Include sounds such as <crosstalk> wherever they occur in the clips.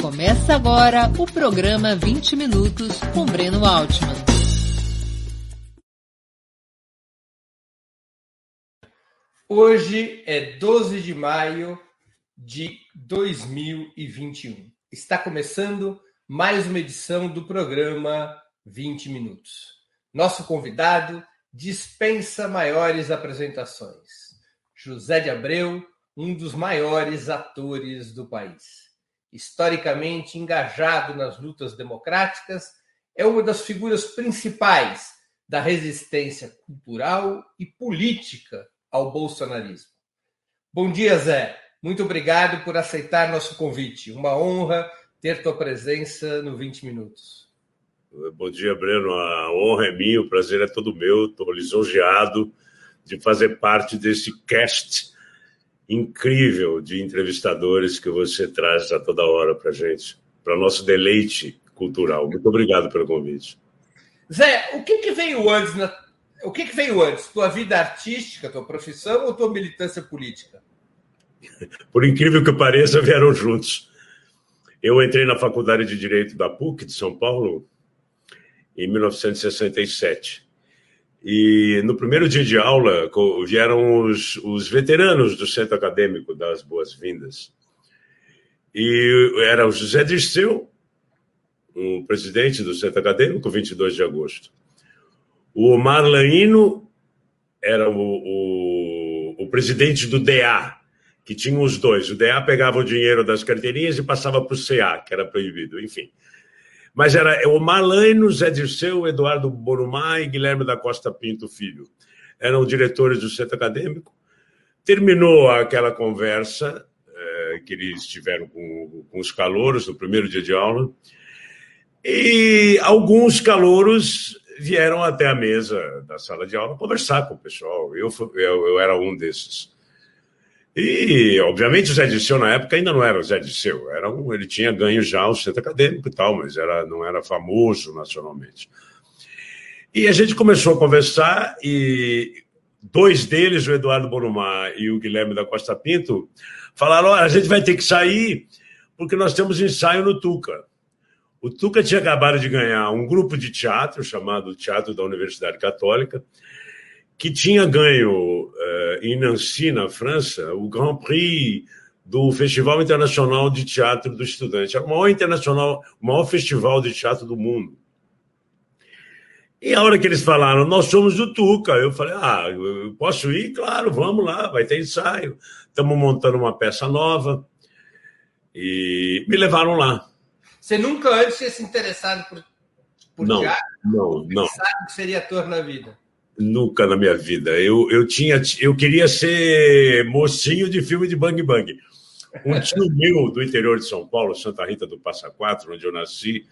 Começa agora o programa 20 Minutos com Breno Altman. Hoje é 12 de maio de 2021. Está começando mais uma edição do programa 20 Minutos. Nosso convidado dispensa maiores apresentações. José de Abreu, um dos maiores atores do país historicamente engajado nas lutas democráticas, é uma das figuras principais da resistência cultural e política ao bolsonarismo. Bom dia, Zé. Muito obrigado por aceitar nosso convite. Uma honra ter tua presença no 20 Minutos. Bom dia, Breno. A honra é minha, o prazer é todo meu. Estou lisonjeado de fazer parte desse cast incrível de entrevistadores que você traz a toda hora para gente, para nosso deleite cultural. Muito obrigado pelo convite. Zé, o que, que veio antes? Na... O que, que veio antes? Tua vida artística, tua profissão ou tua militância política? Por incrível que pareça, vieram juntos. Eu entrei na Faculdade de Direito da PUC de São Paulo em 1967. E no primeiro dia de aula vieram os, os veteranos do centro acadêmico das boas-vindas. E era o José Dirceu, o presidente do centro acadêmico, 22 de agosto. O Omar Laino era o, o, o presidente do DA, que tinha os dois. O DA pegava o dinheiro das carteirinhas e passava para o CA, que era proibido, enfim. Mas era o Marlano, Zé Dirceu, Eduardo Borumá e Guilherme da Costa Pinto Filho. Eram diretores do centro acadêmico. Terminou aquela conversa é, que eles tiveram com, com os calouros no primeiro dia de aula. E alguns calouros vieram até a mesa da sala de aula conversar com o pessoal. Eu, eu, eu era um desses. E, obviamente, o Zé Disseu, na época, ainda não era o Zé Disseu. Era um, ele tinha ganho já o centro acadêmico e tal, mas era, não era famoso nacionalmente. E a gente começou a conversar e dois deles, o Eduardo Borumá e o Guilherme da Costa Pinto, falaram, olha, a gente vai ter que sair porque nós temos ensaio no Tuca. O Tuca tinha acabado de ganhar um grupo de teatro chamado Teatro da Universidade Católica, que tinha ganho em Nancy, na França, o Grand Prix do Festival Internacional de Teatro do Estudante. Era o maior internacional, o maior festival de teatro do mundo. E a hora que eles falaram, nós somos do Tuca, eu falei, ah, eu posso ir? Claro, vamos lá, vai ter ensaio. Estamos montando uma peça nova. E me levaram lá. Você nunca antes tinha se interessado por, por não, teatro? Não, não. Sabe que seria ator na vida? Nunca na minha vida. Eu, eu tinha, eu queria ser mocinho de filme de Bang Bang. Um tio <laughs> meu do interior de São Paulo, Santa Rita do Passa Quatro, onde eu nasci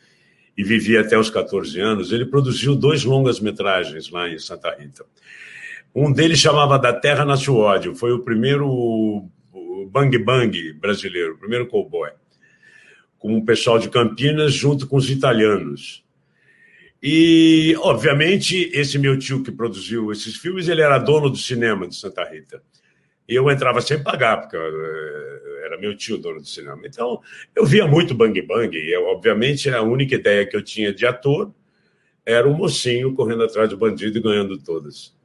e vivi até os 14 anos, ele produziu dois longas-metragens lá em Santa Rita. Um deles chamava Da Terra Nasce o Ódio, foi o primeiro Bang Bang brasileiro, o primeiro cowboy, com o pessoal de Campinas junto com os italianos. E, obviamente, esse meu tio que produziu esses filmes, ele era dono do cinema de Santa Rita. E eu entrava sem pagar, porque eh, era meu tio dono do cinema. Então, eu via muito Bang Bang. E, eu, obviamente, a única ideia que eu tinha de ator era um mocinho correndo atrás do bandido e ganhando todas.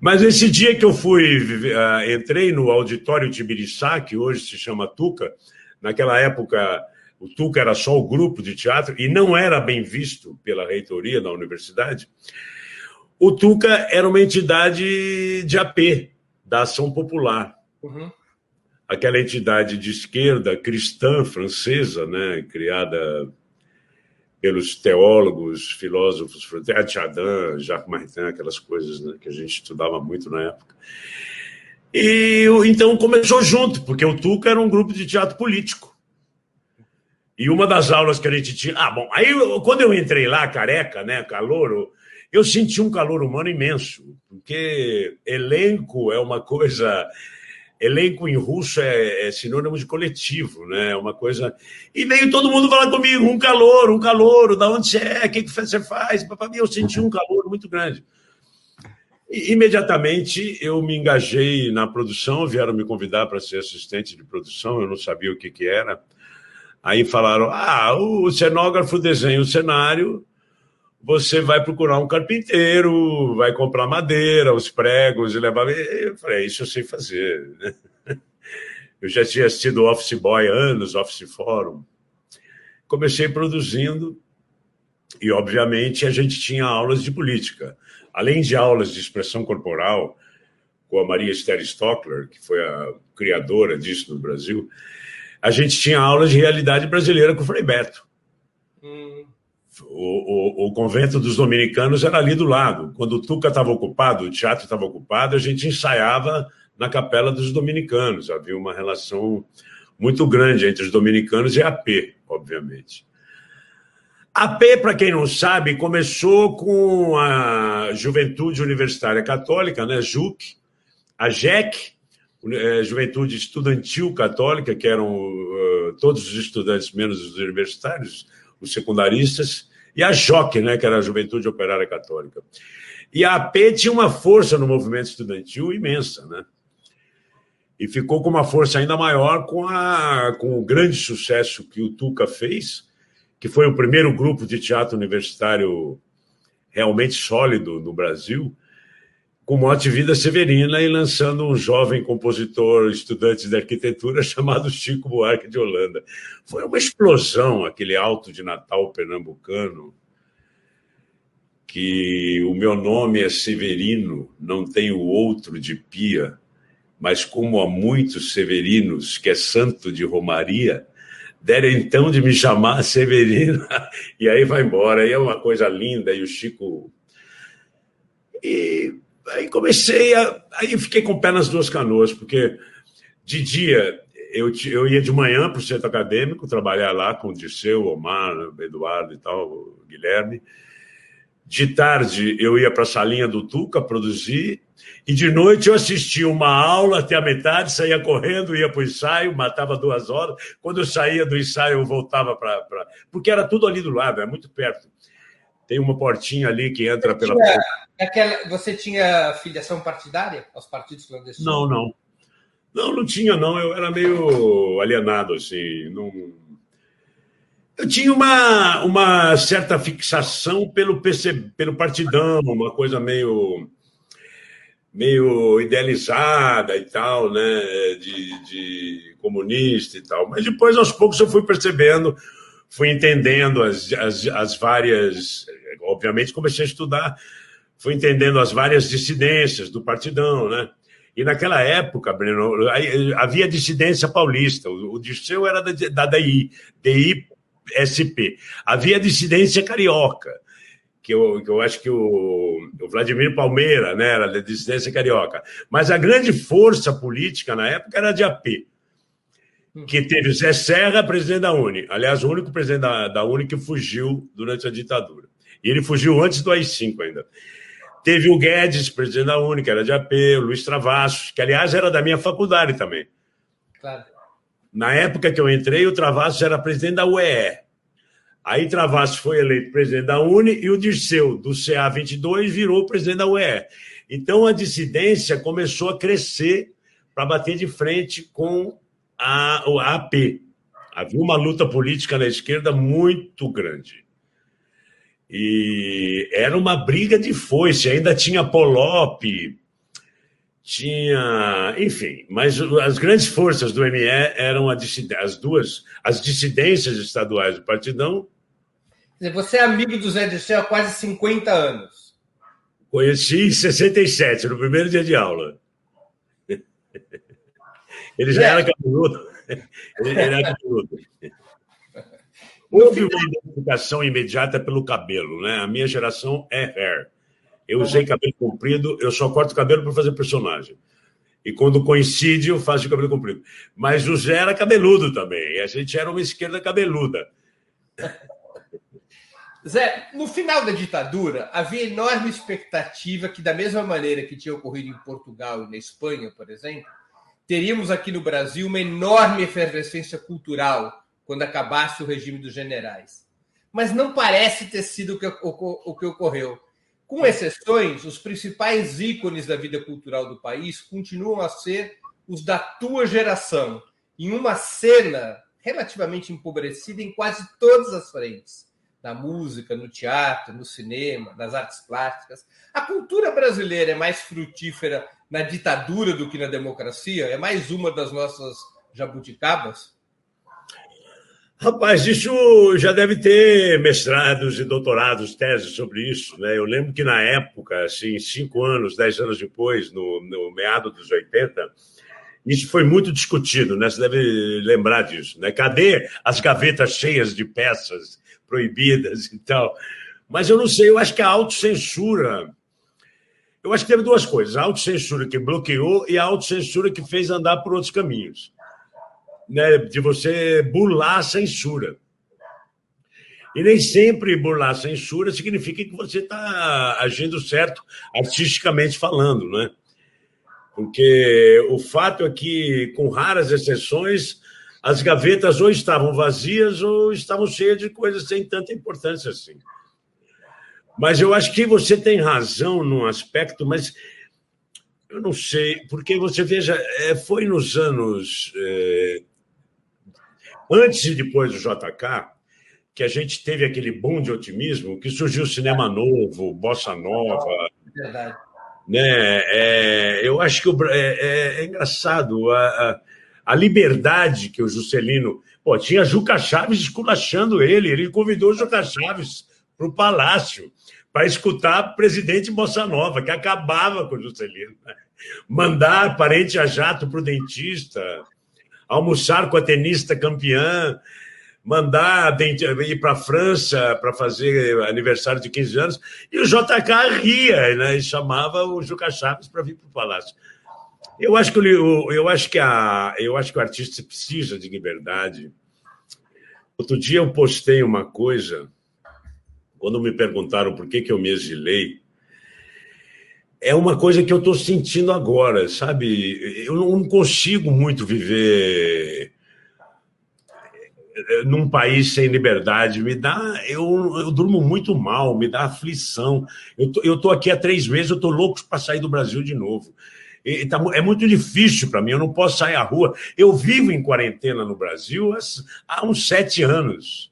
Mas esse dia que eu fui, uh, entrei no auditório Tibiriçá, que hoje se chama Tuca, naquela época o Tuca era só o grupo de teatro e não era bem visto pela reitoria da universidade. O Tuca era uma entidade de AP, da Ação Popular. Uhum. Aquela entidade de esquerda cristã francesa, né, criada pelos teólogos, filósofos, Chardin, Jacques Maritain, aquelas coisas né, que a gente estudava muito na época. E então começou junto, porque o Tuca era um grupo de teatro político. E uma das aulas que a gente tinha. Ah, bom, aí quando eu entrei lá, careca, né, calor, eu senti um calor humano imenso, porque elenco é uma coisa. Elenco em russo é, é sinônimo de coletivo, né? É uma coisa. E veio todo mundo falar comigo: um calor, um calor, da onde você é, o que, que você faz? Eu senti um calor muito grande. E, imediatamente eu me engajei na produção, vieram me convidar para ser assistente de produção, eu não sabia o que, que era Aí falaram: ah, o cenógrafo desenha o cenário, você vai procurar um carpinteiro, vai comprar madeira, os pregos e levar. Eu falei: isso eu sei fazer. <laughs> Eu já tinha sido office boy anos, office forum. Comecei produzindo e, obviamente, a gente tinha aulas de política. Além de aulas de expressão corporal, com a Maria Esther Stockler, que foi a criadora disso no Brasil, a gente tinha aulas de realidade brasileira com o Frei Beto. Hum. O, o, o, convento dos dominicanos era ali do lado. Quando o Tuca estava ocupado, o teatro estava ocupado, a gente ensaiava na capela dos dominicanos. Havia uma relação muito grande entre os dominicanos e a AP, obviamente. A AP, para quem não sabe, começou com a Juventude Universitária Católica, né, JUC, a JEC, Juventude Estudantil Católica, que eram uh, todos os estudantes, menos os universitários, os secundaristas, e a JOC, né, que era a Juventude Operária Católica. E a AP tinha uma força no movimento estudantil imensa, né? E ficou com uma força ainda maior com, a, com o grande sucesso que o Tuca fez, que foi o primeiro grupo de teatro universitário realmente sólido no Brasil, com mote Vida Severina e lançando um jovem compositor, estudante de arquitetura, <laughs> chamado Chico Buarque de Holanda. Foi uma explosão aquele alto de Natal pernambucano, que o meu nome é Severino, não tenho outro de pia, mas como há muitos severinos, que é santo de Romaria, deram então de me chamar <laughs> Severino, e aí vai embora, aí é uma coisa linda, e o Chico... E Aí comecei a. Aí fiquei com o pé nas duas canoas, porque de dia eu, eu ia de manhã para o centro acadêmico, trabalhar lá com o Dirceu, Omar, Eduardo e tal, Guilherme. De tarde eu ia para a salinha do Tuca produzir, e de noite eu assistia uma aula até a metade, saía correndo, ia para o ensaio, matava duas horas. Quando eu saía do ensaio, eu voltava para. Pra... Porque era tudo ali do lado, é muito perto. Tem uma portinha ali que entra pela. Tinha, você tinha filiação partidária aos partidos clandestinos? Não, não. Não, não tinha, não. Eu era meio alienado, assim. Não... Eu tinha uma, uma certa fixação pelo, PC, pelo partidão, uma coisa meio meio idealizada e tal, né, de, de comunista e tal. Mas depois, aos poucos, eu fui percebendo fui entendendo as, as, as várias. Obviamente, comecei a estudar, fui entendendo as várias dissidências do partidão, né? E naquela época, Breno, havia dissidência paulista. O Dirceu era da, da DI, DI-SP. Havia dissidência carioca, que eu, que eu acho que o, o Vladimir Palmeira né, era da dissidência carioca. Mas a grande força política na época era de AP que teve Zé Serra, presidente da Uni. Aliás, o único presidente da, da Uni que fugiu durante a ditadura. E ele fugiu antes do AI-5 ainda. Teve o Guedes, presidente da Uni, que era de AP, o Luiz Travassos, que, aliás, era da minha faculdade também. Claro. Na época que eu entrei, o Travassos era presidente da UEE. Aí Travassos foi eleito presidente da Uni e o Dirceu, do CA22, virou presidente da UEE. Então a dissidência começou a crescer para bater de frente com a, a AP. Havia uma luta política na esquerda muito grande. E era uma briga de foice, ainda tinha Polop, tinha, enfim, mas as grandes forças do ME eram as duas, as dissidências estaduais do Partidão. Você é amigo do Zé Dirceu há quase 50 anos. Conheci em 67, no primeiro dia de aula. <laughs> Ele já é. era cabeludo. <laughs> Ele era cabeludo. <laughs> Houve uma identificação imediata pelo cabelo, né? A minha geração é hair. Eu usei cabelo comprido, eu só corto cabelo para fazer personagem. E quando coincide, eu faço de cabelo comprido. Mas o Zé era cabeludo também. A gente era uma esquerda cabeluda. <laughs> Zé, no final da ditadura, havia enorme expectativa que, da mesma maneira que tinha ocorrido em Portugal e na Espanha, por exemplo, teríamos aqui no Brasil uma enorme efervescência cultural quando acabasse o regime dos generais. Mas não parece ter sido o que, o, o que ocorreu. Com exceções, os principais ícones da vida cultural do país continuam a ser os da tua geração. Em uma cena relativamente empobrecida em quase todas as frentes. Na música, no teatro, no cinema, nas artes plásticas. A cultura brasileira é mais frutífera na ditadura do que na democracia? É mais uma das nossas jabuticabas? Rapaz, isso já deve ter mestrados e doutorados, teses sobre isso. Né? Eu lembro que na época, assim, cinco anos, dez anos depois, no, no meado dos 80, isso foi muito discutido, né? Você deve lembrar disso, né? Cadê as gavetas cheias de peças proibidas e tal? Mas eu não sei, eu acho que a autocensura. Eu acho que teve duas coisas: a autocensura que bloqueou e a autocensura que fez andar por outros caminhos né, de você burlar a censura. E nem sempre burlar a censura significa que você está agindo certo artisticamente falando, né? Porque o fato é que, com raras exceções, as gavetas ou estavam vazias ou estavam cheias de coisas sem tanta importância assim. Mas eu acho que você tem razão num aspecto, mas eu não sei, porque você veja, é, foi nos anos é, antes e depois do JK, que a gente teve aquele boom de otimismo, que surgiu o cinema novo, bossa nova. Verdade. Né? É, eu acho que o, é, é, é, engraçado a, a, a, liberdade que o Juscelino. Pô, tinha Juca Chaves esculachando ele, ele convidou o Juca Chaves para o palácio para escutar o presidente Bossa Nova, que acabava com o Juscelino. Né? Mandar parente a jato para o dentista almoçar com a tenista campeã, mandar ir para a França para fazer aniversário de 15 anos, e o JK ria né, e chamava o Juca Chaves para vir para o Palácio. Eu acho, que eu, acho que a, eu acho que o artista precisa de liberdade. Outro dia eu postei uma coisa, quando me perguntaram por que, que eu me exilei, é uma coisa que eu estou sentindo agora, sabe? Eu não consigo muito viver eh, num país sem liberdade. Me dá, eu, eu durmo muito mal, me dá aflição. Eu tô, eu tô aqui há três meses, eu estou louco para sair do Brasil de novo. E, tá, é muito difícil para mim, eu não posso sair à rua. Eu vivo em quarentena no Brasil há, há uns sete anos.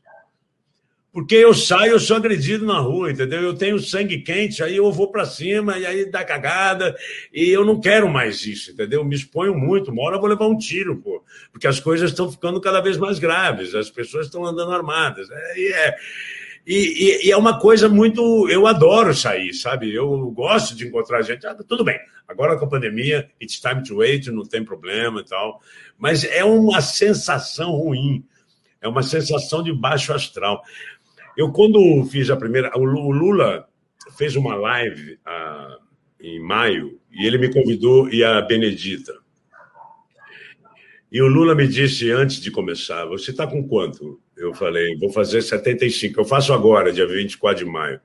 Porque eu saio, eu sou agredido na rua, entendeu? Eu tenho sangue quente, aí eu vou para cima e aí dá cagada, e eu não quero mais isso, entendeu? Eu me exponho muito, uma hora eu vou levar um tiro, pô, porque as coisas estão ficando cada vez mais graves, as pessoas estão andando armadas. É, e, é, e, e, é uma coisa muito. Eu adoro sair, sabe? Eu gosto de encontrar gente. Ah, tudo bem, agora com a pandemia, it's time to wait, não tem problema e tal, mas é uma sensação ruim. É uma sensação de baixo astral. Eu, quando fiz a primeira. O Lula fez uma live ah, em maio e ele me convidou e a Benedita. E o Lula me disse antes de começar: Você está com quanto? Eu falei: Vou fazer 75. Eu faço agora, dia 24 de maio.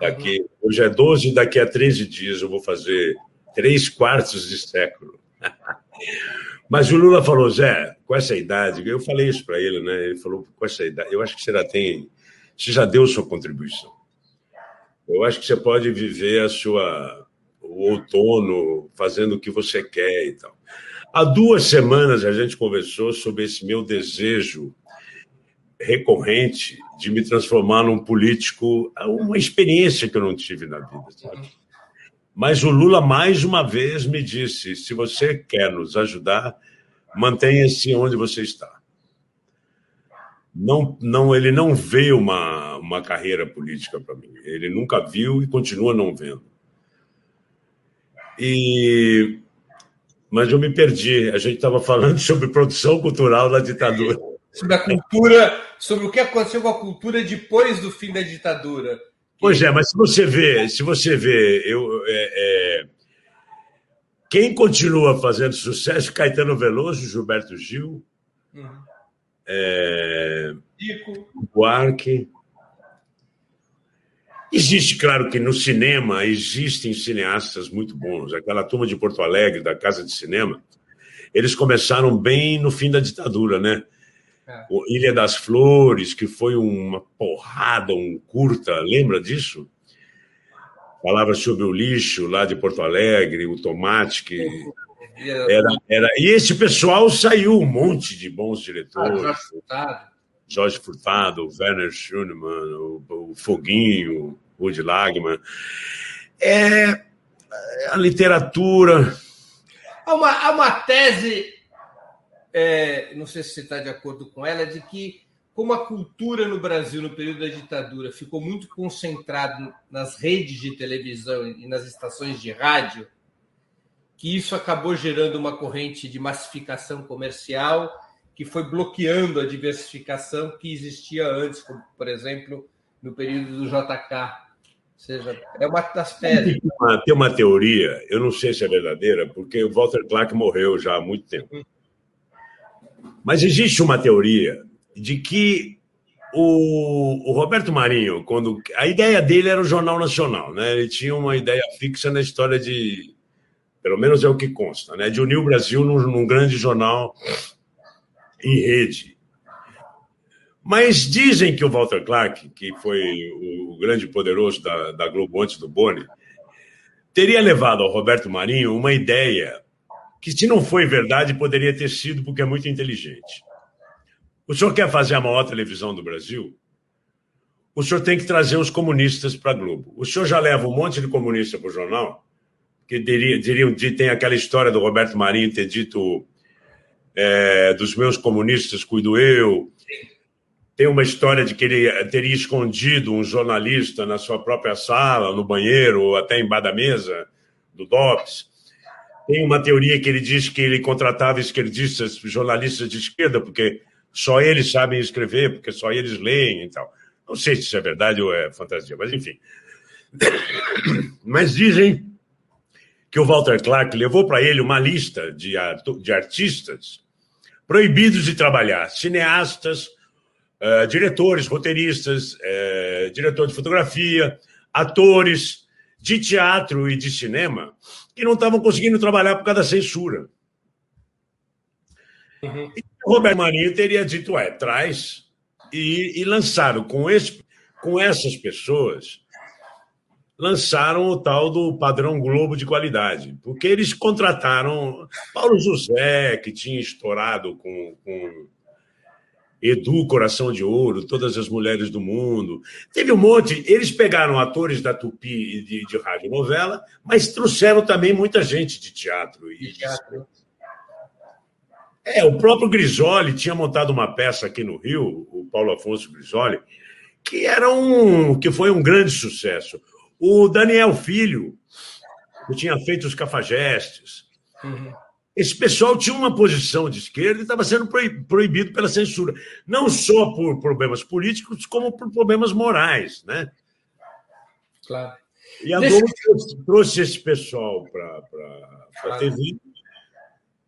Daqui, hoje é 12, daqui a 13 dias eu vou fazer três quartos de século. <laughs> Mas o Lula falou: Zé, com essa idade, eu falei isso para ele, né? Ele falou: Com essa idade, eu acho que você já tem você já deu sua contribuição. Eu acho que você pode viver a sua o outono fazendo o que você quer e tal. Há duas semanas a gente conversou sobre esse meu desejo recorrente de me transformar num político, uma experiência que eu não tive na vida, sabe? Mas o Lula mais uma vez me disse: se você quer nos ajudar, mantenha-se onde você está não, não, ele não vê uma, uma carreira política para mim. Ele nunca viu e continua não vendo. E mas eu me perdi. A gente estava falando <laughs> sobre produção cultural da ditadura. Sobre a cultura, sobre o que aconteceu com a cultura depois do fim da ditadura. Pois é, mas se você vê, se você vê, eu, é, é, quem continua fazendo sucesso? Caetano Veloso, Gilberto Gil, uhum é, Buarque. Existe, claro, que no cinema existem cineastas muito bons. Aquela turma de Porto Alegre, da Casa de Cinema, eles começaram bem no fim da ditadura, né? É. O Ilha das Flores, que foi uma porrada, um curta, lembra disso? Falava sobre o lixo lá de Porto Alegre, o tomate que Era, era, e esse pessoal saiu um monte de bons diretores. Ah, Jorge Furtado. Jorge Furtado, Werner Schunemann, o, o Foguinho, o Woody Lagman. É, a literatura. Há uma, há uma tese, é, não sei se você está de acordo com ela, de que como a cultura no Brasil, no período da ditadura, ficou muito concentrado nas redes de televisão e nas estações de rádio, que isso acabou gerando uma corrente de massificação comercial que foi bloqueando a diversificação que existia antes, como, por exemplo, no período do JK. Ou seja, é uma das teses. Tem uma, tem uma teoria, eu não sei se é verdadeira, porque o Walter Clark morreu já há muito tempo. Hum. Mas existe uma teoria de que o, o, Roberto Marinho, quando a ideia dele era o Jornal Nacional, né? Ele tinha uma ideia fixa na história de, pelo menos é o que consta, né? De unir o Brasil num, num grande jornal em rede. Mas dizem que o Walter Clark, que foi o grande poderoso da, da Globo antes do Boni, teria levado ao Roberto Marinho uma ideia que, se não foi verdade, poderia ter sido porque é muito inteligente. O senhor quer fazer a maior televisão do Brasil? O senhor tem que trazer os comunistas para a Globo. O senhor já leva um monte de comunista para o jornal, que diriam, diriam, tem aquela história do Roberto Marinho ter dito é, dos meus comunistas cuido eu. Tem uma história de que ele teria escondido um jornalista na sua própria sala, no banheiro, ou até embaixo da mesa do DOPS. Tem uma teoria que ele diz que ele contratava esquerdistas, jornalistas de esquerda, porque só eles sabem escrever, porque só eles leem e tal. Não sei se isso é verdade ou é fantasia, mas enfim. <coughs> Mas dizem que o Walter Clark levou para ele uma lista de, de artistas proibidos de trabalhar, cineastas, uh, diretores, roteiristas, uh, diretor de fotografia, atores de teatro e de cinema, que não estavam conseguindo trabalhar por causa da censura. Uhum. Roberto Marinho teria dito, é, traz, e, e lançaram com, esse, com essas pessoas, lançaram o tal do padrão Globo de qualidade, porque eles contrataram Paulo José, que tinha estourado com, com Edu Coração de Ouro, todas as mulheres do mundo. Teve um monte. Eles pegaram atores da Tupi e de, de rádio novela, mas trouxeram também muita gente de teatro. E de teatro. É, o próprio Grisoli tinha montado uma peça aqui no Rio, o Paulo Afonso Grisoli, que era um que foi um grande sucesso. O Daniel Filho, que tinha feito os cafajestes. Uhum. Esse pessoal tinha uma posição de esquerda e estava sendo proibido pela censura. Não só por problemas políticos, como por problemas morais, né? Claro. E a Globo Deixa... trouxe esse pessoal para a claro. TV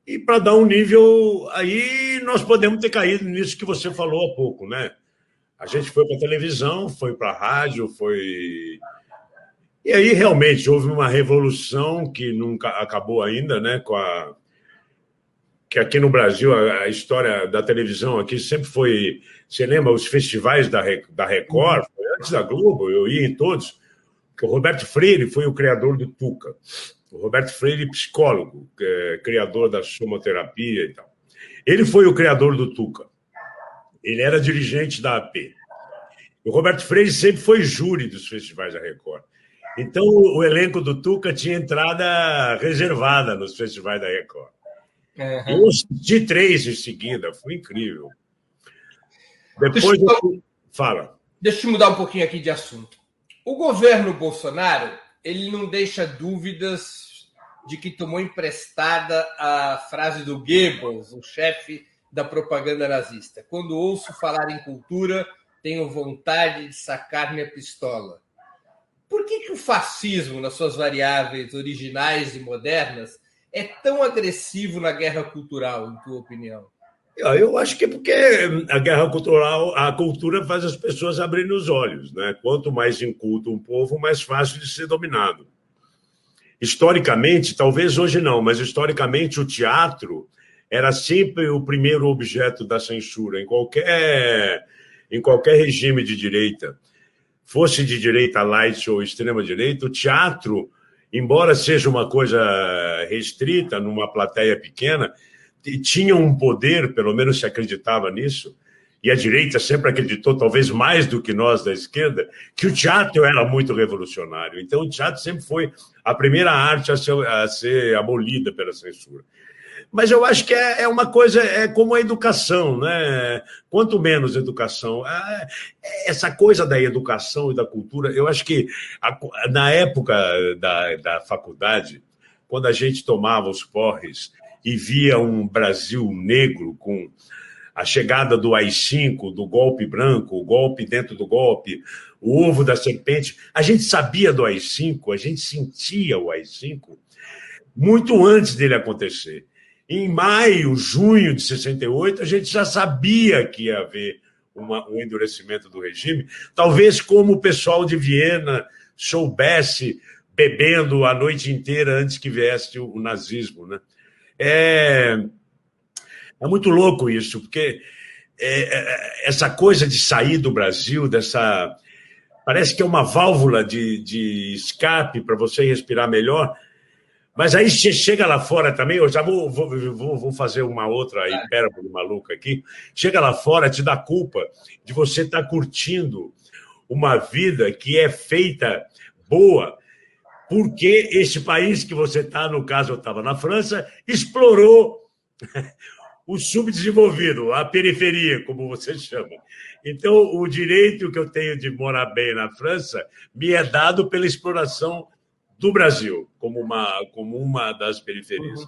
e para dar um nível, aí nós podemos ter caído nisso que você falou há pouco, né? A gente foi para a televisão, foi para a rádio, foi. E aí realmente houve uma revolução que nunca acabou ainda, né? Com a que aqui no Brasil a, história da televisão aqui sempre foi. Você lembra os festivais da, da Record? Foi antes da Globo, eu ia em todos. O Roberto Freire foi o criador do Tuca. O Roberto Freire, psicólogo, é, criador da somoterapia e tal. Ele foi o criador do Tuca. Ele era dirigente da AP. O Roberto Freire sempre foi júri dos festivais da Record. Então, o elenco do Tuca tinha entrada reservada nos festivais da Record. Uhum. Eu assisti três em seguida, foi incrível. Depois deixa eu... Fala. Deixa eu mudar um pouquinho aqui de assunto. O governo Bolsonaro ele não deixa dúvidas de que tomou emprestada a frase do Goebbels, o chefe da propaganda nazista. Quando ouço falar em cultura, tenho vontade de sacar minha pistola. Por que, que o fascismo, nas suas variáveis originais e modernas, é tão agressivo na guerra cultural, em tua opinião? Eu acho que é porque a guerra cultural, a cultura faz as pessoas abrirem os olhos, né? Quanto mais inculto um povo, mais fácil de ser dominado. Historicamente, talvez hoje não, mas historicamente o teatro era sempre o primeiro objeto da censura em qualquer em qualquer regime de direita, fosse de direita light ou extrema direita, o teatro embora seja uma coisa restrita, numa plateia pequena, tinha um poder, pelo menos se acreditava nisso, e a direita sempre acreditou, talvez mais do que nós da esquerda, que o teatro era muito revolucionário. Então, o teatro sempre foi a primeira arte a ser, a ser abolida pela censura. Mas eu acho que é, é, uma coisa, é como a educação, né? Quanto menos educação. É, essa coisa da educação e da cultura, eu acho que a, na época da, da faculdade, quando a gente tomava os porres e via um Brasil negro com a chegada do AI-5, do golpe branco, o golpe dentro do golpe, o ovo da serpente, a gente sabia do AI-5, a gente sentia o AI-5 muito antes dele acontecer. Em maio, junho de 68, a gente já sabia que ia haver uma, um endurecimento do regime, talvez como o pessoal de Viena soubesse bebendo a noite inteira antes que viesse o, o nazismo. Né? É, é muito louco isso, porque é, é, essa coisa de sair do Brasil, dessa. Parece que é uma válvula de, de escape para você respirar melhor mas aí você chega lá fora também, eu já vou, vou, vou, vou fazer uma outra hipérbole maluca aqui. Chega lá fora, te dá culpa de você estar tá curtindo uma vida que é feita boa, porque este país que você está, no caso eu estava na França, explorou <laughs> o subdesenvolvido, a periferia, como você chama. Então, o direito que eu tenho de morar bem na França me é dado pela exploração do Brasil, como uma, como uma das periferias. Uhum.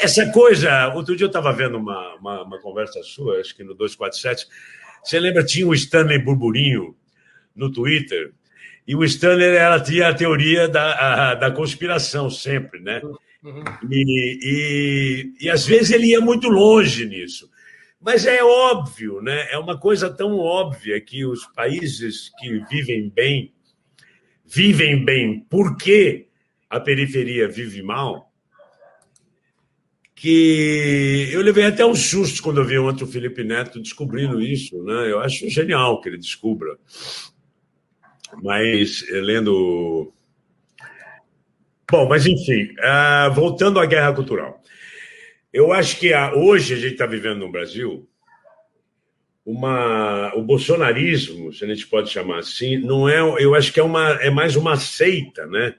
Essa coisa, outro dia eu estava vendo uma, uma, uma, conversa sua, acho que no 247, você lembra, tinha o Stanley Burburinho no Twitter, e o Stanley ela tinha a teoria da, a, da conspiração sempre, né? Uhum. E, e, e às vezes ele ia muito longe nisso. Mas é óbvio, né? É uma coisa tão óbvia que os países que vivem bem vivem bem porque a periferia vive mal, que eu levei até um susto quando eu vi ontem o Felipe Neto descobrindo isso, né? Eu acho genial que ele descubra. Mas lendo. Bom, mas enfim, uh, voltando à guerra cultural. Eu acho que a, hoje a gente está vivendo no Brasil uma o bolsonarismo, se a gente pode chamar assim, não é, eu acho que é uma é mais uma seita, né,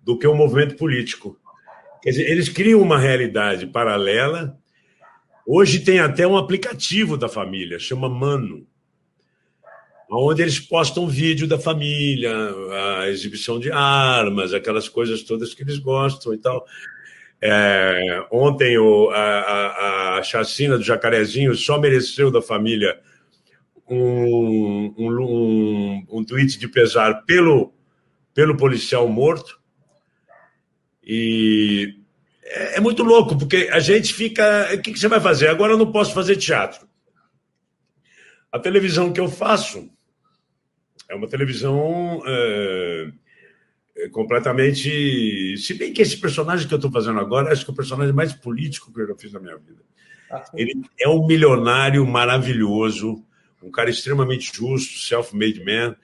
do que um movimento político. Quer dizer, eles criam uma realidade paralela. Hoje tem até um aplicativo da família, chama Mano, onde eles postam vídeo da família, a exibição de armas, aquelas coisas todas que eles gostam e tal. É, ontem o, a, a, a, chacina do Jacarezinho só mereceu da família um, um, um, um tweet de pesar pelo, pelo policial morto. E é, é, muito louco, porque a gente fica. O que, que você vai fazer? Agora eu não posso fazer teatro. A televisão que eu faço é uma televisão. É, completamente. Se bem que esse personagem que eu estou fazendo agora, acho que é o personagem mais político que eu já fiz na minha vida. Ah, Ele é um milionário maravilhoso, um cara extremamente justo, self-made man.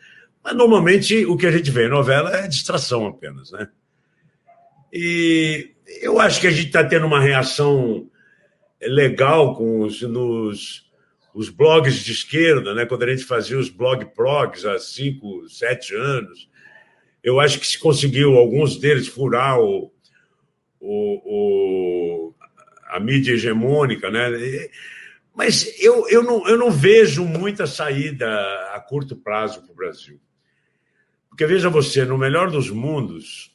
Mas normalmente o que a gente vê em novela é distração apenas, né? E eu acho que a gente está tendo uma reação legal com os, nos, os blogs de esquerda, né? Quando a gente fazia os blog blogs há cinco, sete anos eu acho que se conseguiu alguns deles furar o, o, o a mídia hegemônica, né? Mas eu, eu, não, eu não vejo muita saída a curto prazo para o Brasil. Porque veja você, no melhor dos mundos,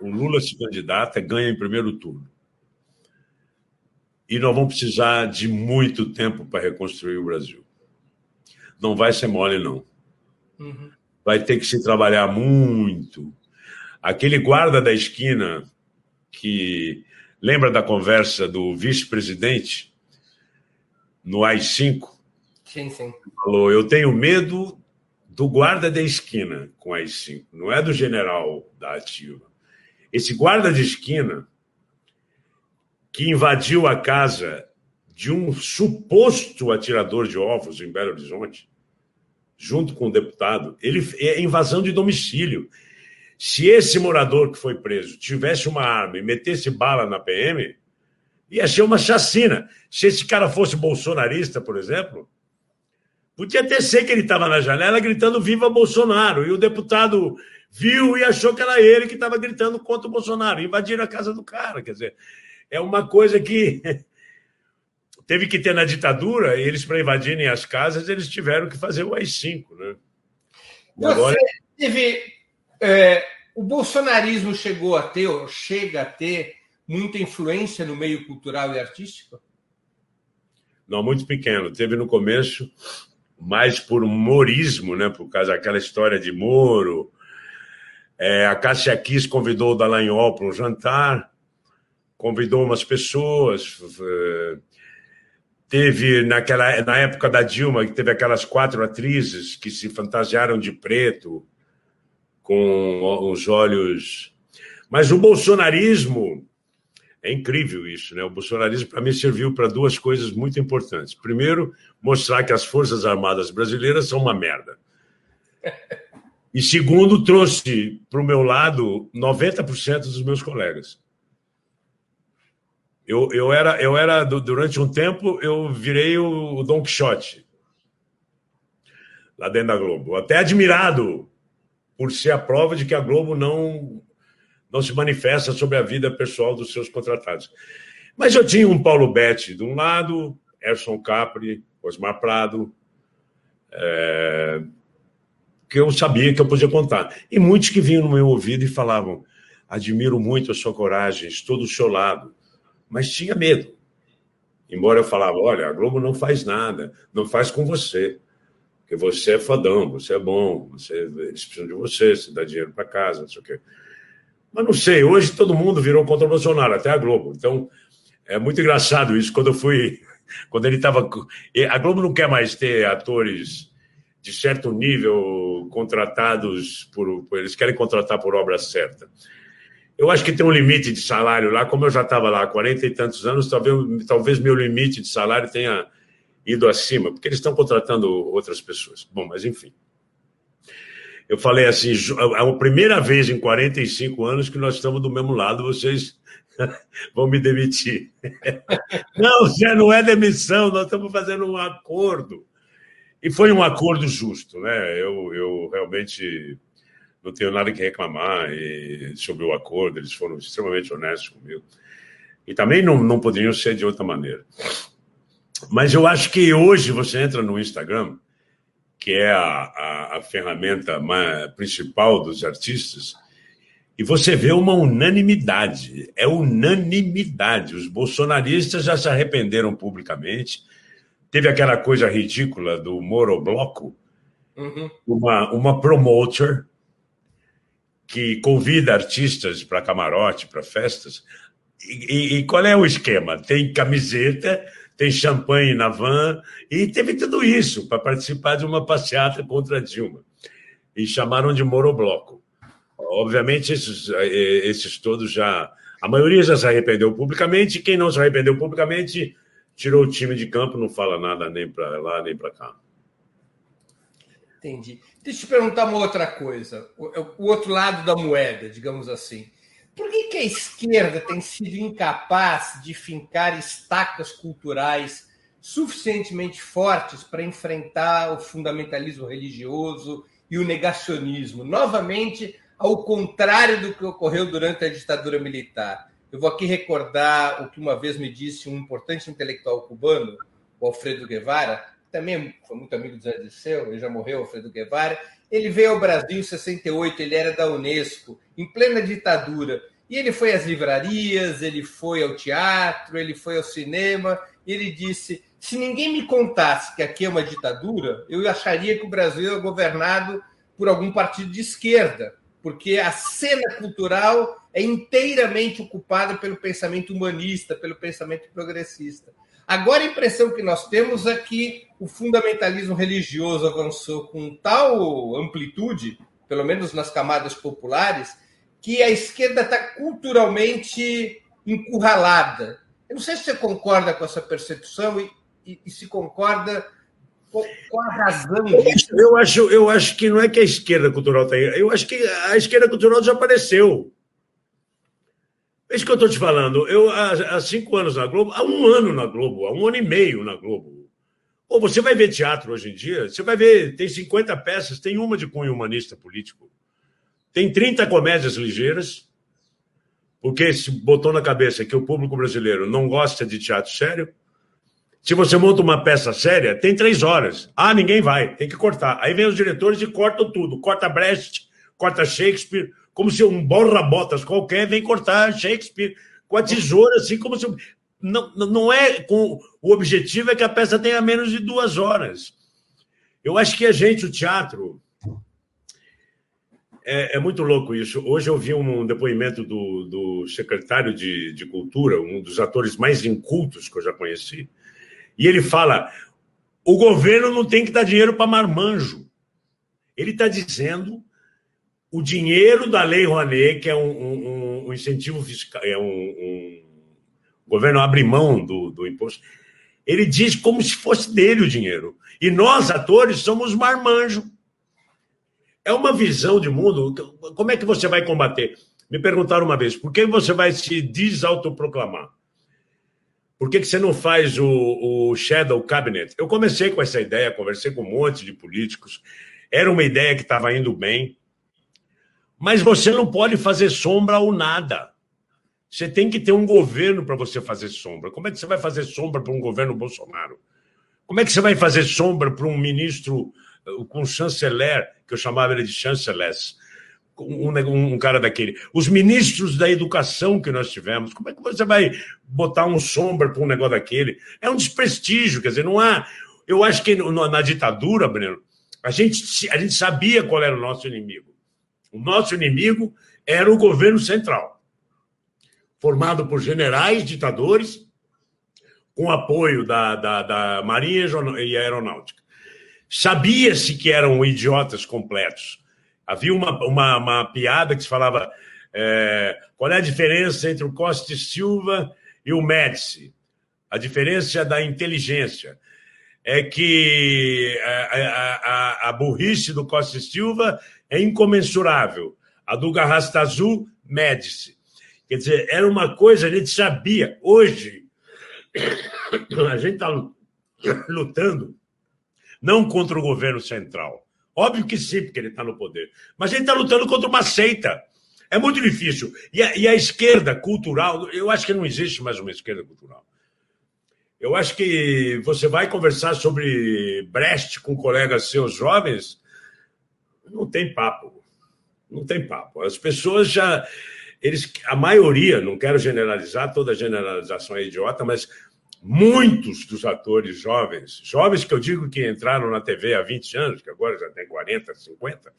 o Lula se candidata, ganha em primeiro turno. E nós vamos precisar de muito tempo para reconstruir o Brasil. Não vai ser mole, não. Uhum vai ter que se trabalhar muito. Aquele guarda da esquina que lembra da conversa do vice-presidente no AI-5? Sim, sim. Falou: Eu tenho medo do guarda da esquina com AI-5, não é do general da ativa. Esse guarda de esquina que invadiu a casa de um suposto atirador de ovos em Belo Horizonte junto com o deputado, ele é invasão de domicílio. Se esse morador que foi preso tivesse uma arma e metesse bala na PM, ia ser uma chacina. Se esse cara fosse bolsonarista, por exemplo, podia até ser que ele estava na janela gritando Viva Bolsonaro, e o deputado viu e achou que era ele que estava gritando contra o Bolsonaro, invadiram a casa do cara. Quer dizer, é uma coisa que teve que ter na ditadura, eles, para invadirem as casas, eles tiveram que fazer o AI-5. Né? Você agora... teve. É, o bolsonarismo chegou a ter, ou chega a ter, muita influência no meio cultural e artístico? Não, muito pequeno. Teve no começo, mais por humorismo, né? por causa daquela história de Moro. É, a Cássia Kiss convidou o Dallagnol para um jantar, convidou umas pessoas. É, teve naquela na época da Dilma que teve aquelas quatro atrizes que se fantasiaram de preto com os olhos mas o bolsonarismo é incrível isso, né? O bolsonarismo, para mim, serviu para duas coisas muito importantes. Primeiro, mostrar que as Forças Armadas brasileiras são uma merda. E segundo, trouxe para o meu lado 90% dos meus colegas. Eu, eu era, eu era durante um tempo, eu virei o, o Don Quixote lá dentro da Globo. Até admirado por ser a prova de que a Globo não não se manifesta sobre a vida pessoal dos seus contratados. Mas eu tinha um Paulo Betti de um lado, Erson Capri, Osmar Prado, é, que eu sabia que eu podia contar. E muitos que vinham no meu ouvido e falavam: admiro muito a sua coragem, estou do seu lado. Mas tinha medo. Embora eu falava: olha, a Globo não faz nada, não faz com você. Porque você é fodão, você é bom, você, eles precisam de você, você dá dinheiro para casa, não sei o quê. Mas não sei, hoje todo mundo virou contra o Bolsonaro, até a Globo. Então, é muito engraçado isso. Quando eu fui. <laughs> Quando ele estava. A Globo não quer mais ter atores de certo nível contratados por. Eles querem contratar por obra certa. Eu acho que tem um limite de salário lá, como eu já estava lá há 40 e tantos anos, talvez, talvez meu limite de salário tenha ido acima, porque eles estão contratando outras pessoas. Bom, mas enfim eu falei assim: é a primeira vez em 45 anos que nós estamos do mesmo lado, vocês <laughs> vão me demitir. <laughs> não, já não é demissão, nós estamos fazendo um acordo. E foi um acordo justo, né? Eu, eu realmente não tenho nada que reclamar sobre o acordo, eles foram extremamente honestos comigo. E também não, não poderiam ser de outra maneira. Mas eu acho que hoje você entra no Instagram que é a, a, a ferramenta principal dos artistas, e você vê uma unanimidade, é unanimidade. Os bolsonaristas já se arrependeram publicamente. Teve aquela coisa ridícula do Moro Bloco, uhum. uma, uma promoter que convida artistas para camarote, para festas. E, e, e, qual é o esquema? Tem camiseta tem champanhe na van, e teve tudo isso para participar de uma passeata contra Dilma. E chamaram de Morobloco. Obviamente, esses, eh, esses todos já. A maioria já se arrependeu publicamente, quem não se arrependeu publicamente tirou o time de campo, não fala nada nem para lá nem para cá. Entendi. Deixa eu te perguntar uma outra coisa. O, o outro lado da moeda, digamos assim. Por que, que a esquerda tem sido incapaz de fincar estacas culturais suficientemente fortes para enfrentar o fundamentalismo religioso e o negacionismo? Novamente, ao contrário do que ocorreu durante a ditadura militar. Eu vou aqui recordar o que uma vez me disse um importante intelectual cubano, o Alfredo Guevara, também foi muito amigo do Zé Dirceu, ele já morreu, Alfredo Guevara. Ele veio ao Brasil em 68, ele era da Unesco, em plena ditadura. E ele foi às livrarias, ele foi ao teatro, ele foi ao cinema, ele disse: se ninguém me contasse que aqui é uma ditadura, eu acharia que o Brasil é governado por algum partido de esquerda, porque a cena cultural é inteiramente ocupada pelo pensamento humanista, pelo pensamento progressista. Agora a impressão que nós temos é que o fundamentalismo religioso avançou com tal amplitude, pelo menos nas camadas populares, que a esquerda está culturalmente encurralada. Eu não sei se você concorda com essa percepção e, e, e se concorda, Qual a razão disso? Eu acho, eu acho que não é que a esquerda cultural está aí. Eu acho que a esquerda cultural desapareceu. Isso que eu estou te falando. Eu, há, há, cinco anos na Globo, há um ano na Globo, há um ano e meio na Globo. Ou você vai ver teatro hoje em dia, você vai ver, tem 50 peças, tem uma de cunho humanista político. Tem 30 comédias ligeiras, porque se botou na cabeça que o público brasileiro não gosta de teatro sério. Se você monta uma peça séria, tem três horas. Ah, ninguém vai, tem que cortar. Aí vem os diretores e cortam tudo. Corta Brecht, corta Shakespeare, como se um borra-botas qualquer vem cortar Shakespeare com a tesoura, assim, como se. Não, não é com. O objetivo é que a peça tenha menos de duas horas. Eu acho que a gente, o teatro. É, é muito louco isso. Hoje eu vi um depoimento do, do secretário de, de Cultura, um dos atores mais incultos que eu já conheci, e ele fala: o governo não tem que dar dinheiro para marmanjo. Ele está dizendo o dinheiro da Lei Rouanet, que é um, um, um incentivo fiscal, é um, um, o governo abre mão do, do imposto, ele diz como se fosse dele o dinheiro. E nós, atores, somos marmanjo. É uma visão de mundo. Como é que você vai combater? Me perguntaram uma vez, por que você vai se desautoproclamar? Por que, que você não faz o, o Shadow Cabinet? Eu comecei com essa ideia, conversei com um monte de políticos. Era uma ideia que estava indo bem. Mas você não pode fazer sombra ou nada. Você tem que ter um governo para você fazer sombra. Como é que você vai fazer sombra para um governo Bolsonaro? Como é que você vai fazer sombra para um ministro uh, com chanceler, que eu chamava ele de chanceless? Um, um, cara daquele. Os ministros da educação que nós tivemos, como é que você vai botar um sombra para um negócio daquele? É um desprestígio, quer dizer, não há. Eu acho que na ditadura, Breno, a gente, a gente sabia qual era o nosso inimigo. O nosso inimigo era o governo central, formado por generais ditadores, com apoio da, da, da Marinha e Aeronáutica. Sabia-se que eram idiotas completos. Havia uma, uma, uma piada que se falava é, qual é a diferença entre o Costa e Silva e o Médici? A diferença da inteligência é que a, a, a, a burrice do Costa e Silva é incomensurável. A do Garrasta Azul, mede-se. Quer dizer, era uma coisa, a gente sabia. Hoje, <coughs> a gente está lutando não contra o governo central. Óbvio que sim, porque ele está no poder. Mas a gente está lutando contra uma seita. É muito difícil. E a, e a, esquerda cultural, eu acho que não existe mais uma esquerda cultural. Eu acho que você vai conversar sobre Brecht com colegas seus jovens, não tem papo. Não tem papo. As pessoas já. Eles, a maioria, não quero generalizar, toda generalização é idiota, mas muitos dos atores jovens, jovens que eu digo que entraram na TV há 20 anos, que agora já tem 40, 50,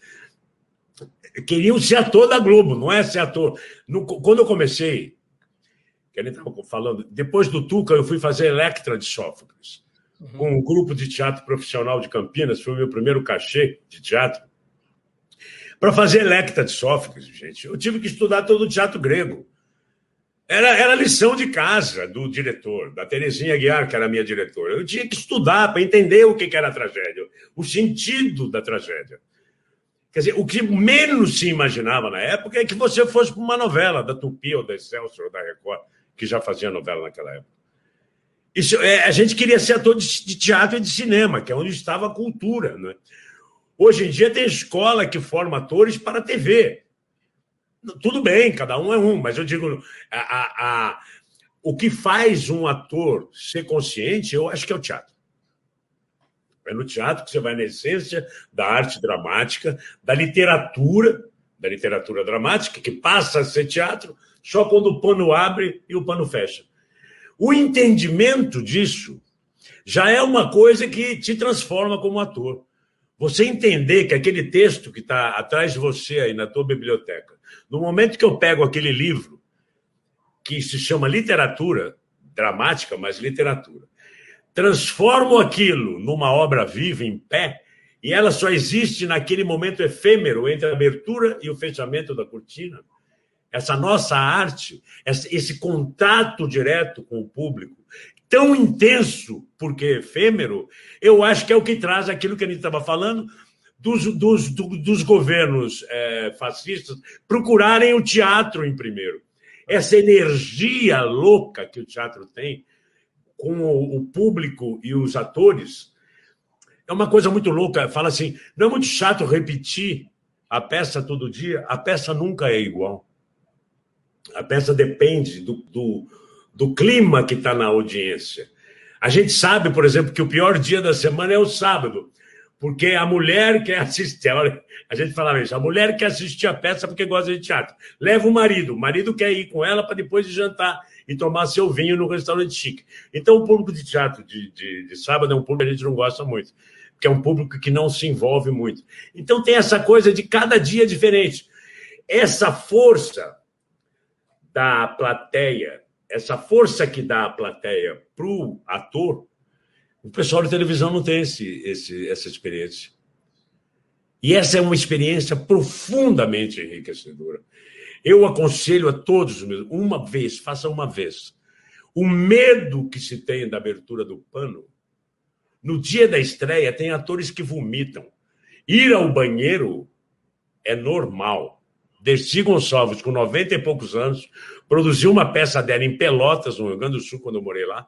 queriam ser ator da Globo, não é ser ator. No, quando eu comecei, que a gente estava falando, depois do Tuca, eu fui fazer Electra de Sófocles, uhum. com um grupo de teatro profissional de Campinas, foi o meu primeiro cachê de teatro. Para fazer Electra de Sófocles, gente, eu tive que estudar todo o teatro grego. Era, era lição de casa do diretor, da Terezinha Guiar, que era minha diretora. Eu tinha que estudar para entender o que era a tragédia, o sentido da tragédia. Quer dizer, o que menos se imaginava na época é que você fosse para uma novela da Tupi ou da Excelsior ou da Record, que já fazia novela naquela época. Isso, é, a gente queria ser ator de, de, teatro e de cinema, que é onde estava a cultura. Né? Hoje em dia tem escola que forma atores para TV. Tudo bem, cada um é um, mas eu digo, a, a, a, o que faz um ator ser consciente, eu acho que é o teatro. É no teatro que você vai na essência da arte dramática, da literatura, da literatura dramática, que passa a ser teatro só quando o pano abre e o pano fecha. O entendimento disso já é uma coisa que te transforma como ator. Você entender que aquele texto que está atrás de você aí na tua biblioteca, no momento que eu pego aquele livro, que se chama literatura, dramática, mas literatura, transformo aquilo numa obra viva, em pé, e ela só existe naquele momento efêmero entre a abertura e o fechamento da cortina, essa nossa arte, esse contato direto com o público, tão intenso, porque efêmero, eu acho que é o que traz aquilo que a gente estava falando, dos, dos, dos governos é, fascistas procurarem o teatro em primeiro. Essa energia louca que o teatro tem com o, o público e os atores é uma coisa muito louca. Fala assim: não é muito chato repetir a peça todo dia? A peça nunca é igual. A peça depende do, do, do clima que está na audiência. A gente sabe, por exemplo, que o pior dia da semana é o sábado, porque a mulher quer assistir. A gente falava isso, a mulher quer assistir a peça porque gosta de teatro. Leva o marido, o marido quer ir com ela para depois de jantar e tomar seu vinho no restaurante chique. Então, o público de teatro de, de, de sábado é um público que a gente não gosta muito, porque é um público que não se envolve muito. Então, tem essa coisa de cada dia diferente. Essa força da plateia, essa força que dá a plateia para o ator, o pessoal de televisão não tem esse, esse, essa experiência. E essa é uma experiência profundamente enriquecedora. Eu aconselho a todos, uma vez, faça uma vez. O medo que se tem da abertura do pano, no dia da estreia, tem atores que vomitam. Ir ao banheiro é normal. Dercy Gonçalves, com 90 e poucos anos, produziu uma peça dela em Pelotas, no Rio Grande do Sul, quando eu morei lá.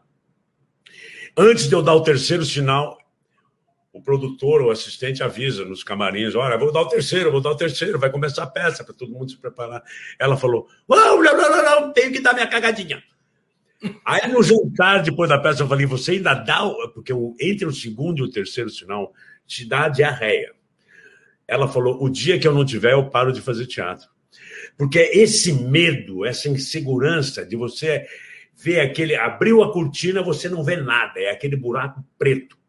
Antes de eu dar o terceiro sinal, o produtor ou assistente avisa nos camarins: olha, vou dar o terceiro, vou dar o terceiro, vai começar a peça para todo mundo se preparar. Ela falou: não, não, não, não, tenho que dar minha cagadinha. Aí no jantar, depois da peça, eu falei: você ainda dá, porque entre o segundo e o terceiro sinal te dá diarreia. Ela falou: o dia que eu não tiver, eu paro de fazer teatro. Porque esse medo, essa insegurança de você ver aquele. Abriu a cortina, você não vê nada, é aquele buraco preto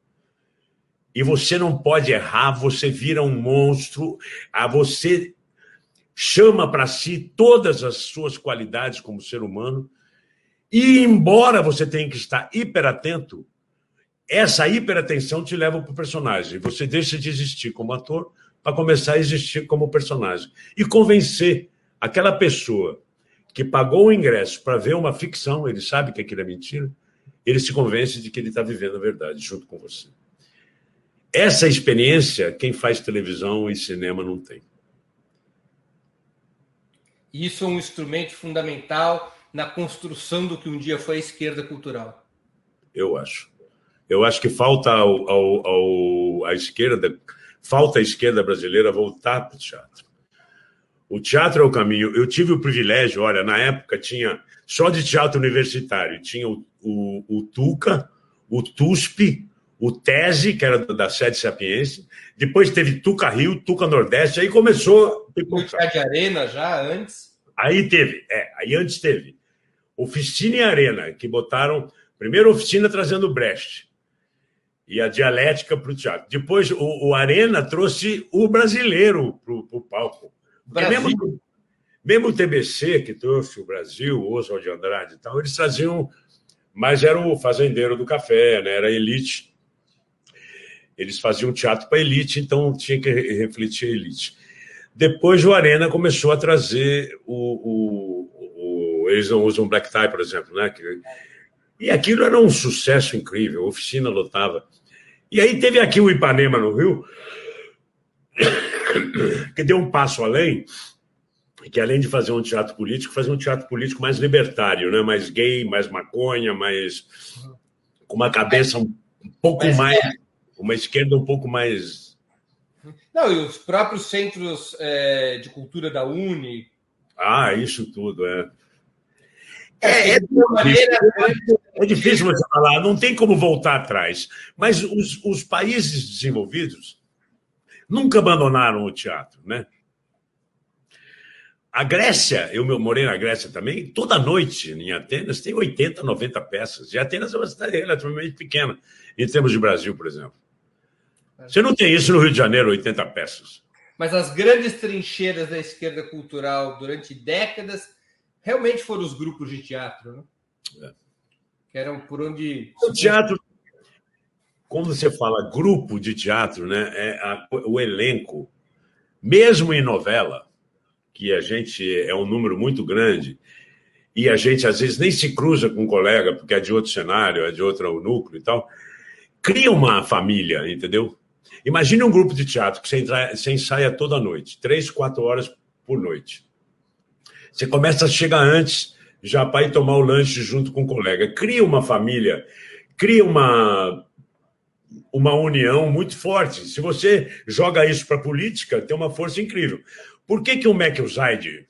e você não pode errar, você vira um monstro, a você chama para si todas as suas qualidades como ser humano, e embora você tenha que estar hiperatento, essa hiperatenção te leva para o personagem. Você deixa de existir como ator para começar a existir como personagem. E convencer aquela pessoa que pagou o ingresso para ver uma ficção, ele sabe que aquilo é mentira, ele se convence de que ele está vivendo a verdade junto com você. Essa experiência, quem faz televisão e cinema não tem. Isso é um instrumento fundamental na construção do que um dia foi a esquerda cultural. Eu acho. Eu acho que falta ao, ao, ao, a esquerda, falta a esquerda brasileira voltar para o teatro. O teatro é o caminho. Eu tive o privilégio, olha, na época tinha só de teatro universitário, tinha o, o, o Tuca, o TUSP, o Tese, que era da sede sapiense, depois teve Tuca Rio, Tuca Nordeste, aí começou. O de Arena já antes. Aí teve, é, aí antes teve. Oficina e Arena, que botaram. Primeiro oficina trazendo Brecht e a dialética para o teatro. Depois o, o, Arena trouxe o brasileiro para o palco. Mesmo, mesmo o TBC, que trouxe o Brasil, o Oswald de Andrade e tal, eles traziam. Mas era o fazendeiro do café, né? era a elite eles faziam teatro para elite, então tinha que refletir a elite. Depois o Arena começou a trazer o, o, o eles não usam black tie, por exemplo, né? E aquilo era um sucesso incrível, a oficina lotava. E aí teve aqui o Ipanema no Rio, <coughs> que deu um passo além, que além de fazer um teatro político, fazia um teatro político mais libertário, né? mais gay, mais maconha, mais com uma cabeça um pouco mais uma esquerda um pouco mais. Não, e os próprios centros é, de cultura da Uni. Ah, isso tudo, é. É, é, difícil, é difícil você falar, não tem como voltar atrás. Mas os, os países desenvolvidos nunca abandonaram o teatro, né? A Grécia, eu morei na Grécia também, toda noite em Atenas tem 80, 90 peças. E Atenas é uma cidade relativamente pequena, em termos de Brasil, por exemplo. Você não tem isso no Rio de Janeiro, 80 peças. Mas as grandes trincheiras da esquerda cultural durante décadas realmente foram os grupos de teatro, né? É. Que eram por onde. O teatro, quando você fala grupo de teatro, né, é a, o elenco, mesmo em novela, que a gente é um número muito grande e a gente às vezes nem se cruza com um colega porque é de outro cenário, é de outro núcleo e tal, cria uma família, entendeu? Imagine um grupo de teatro que você, entra, você ensaia toda noite, três, quatro horas por noite. Você começa a chegar antes, já para ir tomar o lanche junto com o colega. Cria uma família, cria uma, uma união muito forte. Se você joga isso para a política, tem uma força incrível. Por que, que o McUside,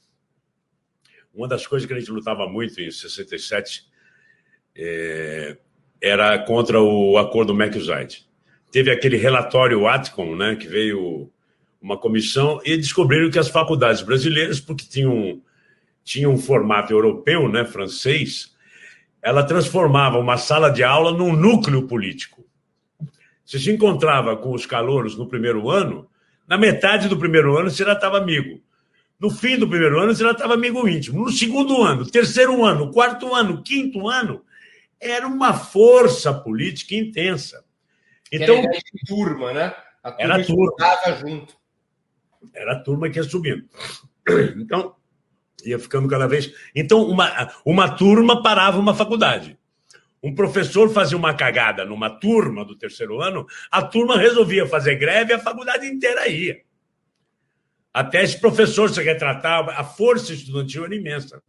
uma das coisas que a gente lutava muito em 67, é, era contra o acordo McUside. Teve aquele relatório Atcom, né, que veio uma comissão e descobriram que as faculdades brasileiras, porque tinham, tinham um formato europeu, né, francês, ela transformava uma sala de aula num núcleo político. Você se encontrava com os calouros no primeiro ano, na metade do primeiro ano você já estava amigo. No fim do primeiro ano você já estava amigo íntimo. No segundo ano, terceiro ano, quarto ano, quinto ano, era uma força política intensa. Então, era turma, né? A turma era turma. junto. Era a turma que ia subindo. Então, ia ficando cada vez. Então, uma, uma turma parava uma faculdade. Um professor fazia uma cagada numa turma do terceiro ano, a turma resolvia fazer greve e a faculdade inteira ia. Até esse professor se retratava, a força estudantil era imensa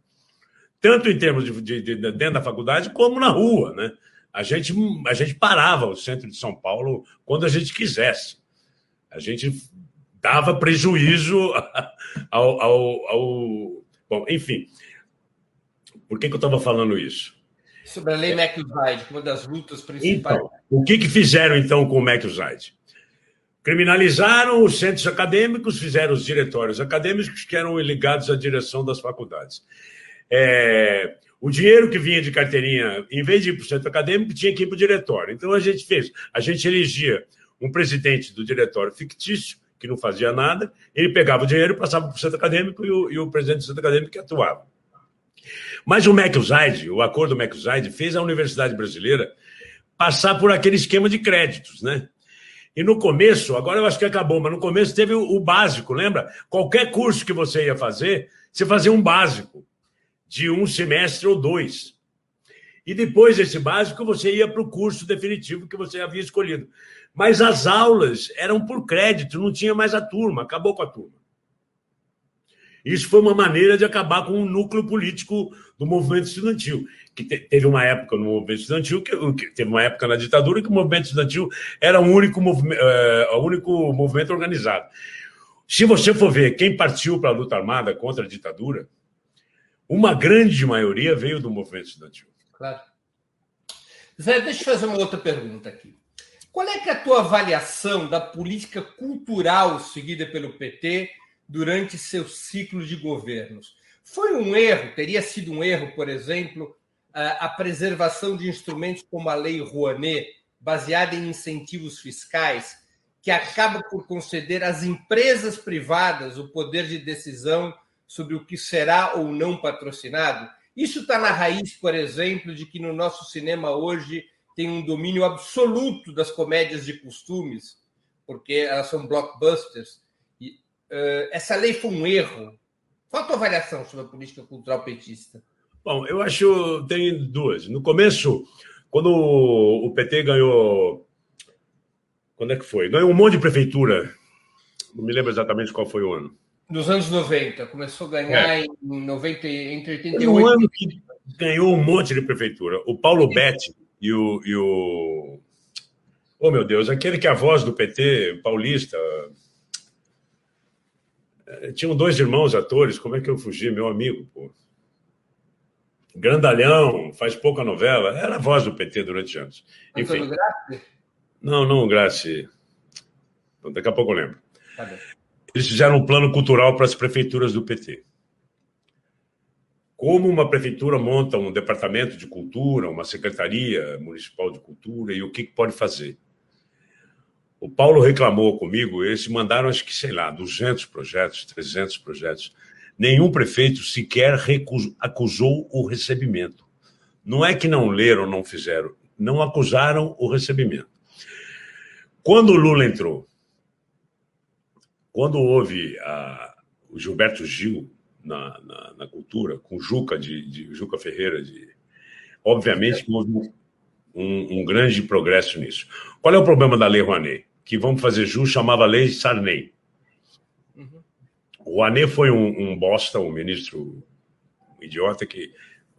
tanto em termos de, de, de, dentro da faculdade como na rua, né? A gente, a gente parava o centro de São Paulo quando a gente quisesse. A gente dava prejuízo <laughs> ao, ao, ao... Bom, enfim. Por que, que eu estava falando isso? Sobre a lei é. McUside, uma das lutas principais. Então, o que, que fizeram então com o McUside? Criminalizaram os centros acadêmicos, fizeram os diretórios acadêmicos que eram ligados à direção das faculdades. É, o dinheiro que vinha de carteirinha, em vez de ir para o centro acadêmico, tinha que ir para o diretório. Então a gente fez, a gente elegia um presidente do diretório fictício, que não fazia nada, ele pegava o dinheiro, passava para o centro acadêmico e o, e o presidente do centro acadêmico que atuava. Mas o McUside, o acordo McUside, fez a Universidade Brasileira passar por aquele esquema de créditos, né? E no começo, agora eu acho que acabou, mas no começo teve o básico, lembra? Qualquer curso que você ia fazer, você fazia um básico de um semestre ou dois. E depois desse básico, você ia para o curso definitivo que você havia escolhido. Mas as aulas eram por crédito, não tinha mais a turma, acabou com a turma. Isso foi uma maneira de acabar com o núcleo político do movimento estudantil, que teve uma época no movimento estudantil, que teve uma época na ditadura que o movimento estudantil era o único, é, o único movimento organizado. Se você for ver quem partiu para a luta armada contra a ditadura, uma grande maioria veio do movimento estudantil. Claro. Zé, deixa eu fazer uma outra pergunta aqui. Qual é, é a tua avaliação da política cultural seguida pelo PT durante seu ciclo de governos? Foi um erro, teria sido um erro, por exemplo, a preservação de instrumentos como a Lei Rouanet, baseada em incentivos fiscais, que acaba por conceder às empresas privadas o poder de decisão sobre o que será ou não patrocinado? Isso está na raiz, por exemplo, de que no nosso cinema hoje tem um domínio absoluto das comédias de costumes, porque elas são blockbusters. E, uh, essa lei foi um erro. Qual a tua avaliação sobre a política cultural petista? Bom, eu acho tem duas. No começo, quando o PT ganhou. Quando é que foi? Ganhou um monte de prefeitura. Não me lembro exatamente qual foi o ano. Nos anos 90, começou a ganhar é. em 90, entre 88 um ano que ganhou um monte de prefeitura. O Paulo Betti e o, e o. Oh, meu Deus, aquele que é a voz do PT paulista. É, tinham dois irmãos atores, como é que eu fugi? Meu amigo, pô. Grandalhão, faz pouca novela, era a voz do PT durante anos. Enfim. Não, não, Graça. Daqui a pouco eu lembro. Tá bem. Eles fizeram um plano cultural para as prefeituras do PT. Como uma prefeitura monta um departamento de cultura, uma secretaria municipal de cultura e o que, pode fazer? O Paulo reclamou comigo, eles mandaram, acho que, sei lá, 200 projetos, 300 projetos. Nenhum prefeito sequer recusou, acusou o recebimento. Não é que não leram, não fizeram, não acusaram o recebimento. Quando o Lula entrou, quando houve a, o Gilberto Gil na, na, na, cultura, com Juca, de, de Juca Ferreira. De... Obviamente que houve um, um, grande progresso nisso. Qual é o problema da Lei Rouanet? Que vamos fazer jus, chamava Lei Sarney. Uhum. O Rouanet foi um, um bosta, um ministro um idiota que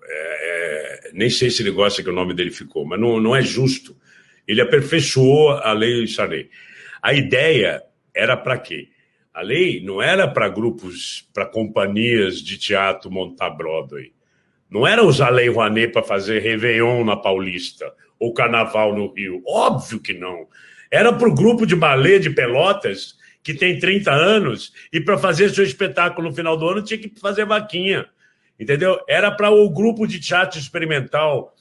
é, é, nem sei se ele gosta que o nome dele ficou, mas não, não é justo. Ele aperfeiçoou a Lei Sarney. A ideia era para quê? A lei não era para grupos, para companhias de teatro montar Broadway. Não era usar a Lei Rouanet para fazer Réveillon na Paulista ou Carnaval no Rio. Óbvio que não. Era para o grupo de balé de Pelotas, que tem 30 anos, e para fazer seu espetáculo no final do ano tinha que fazer vaquinha. Entendeu? Era para o grupo de teatro experimental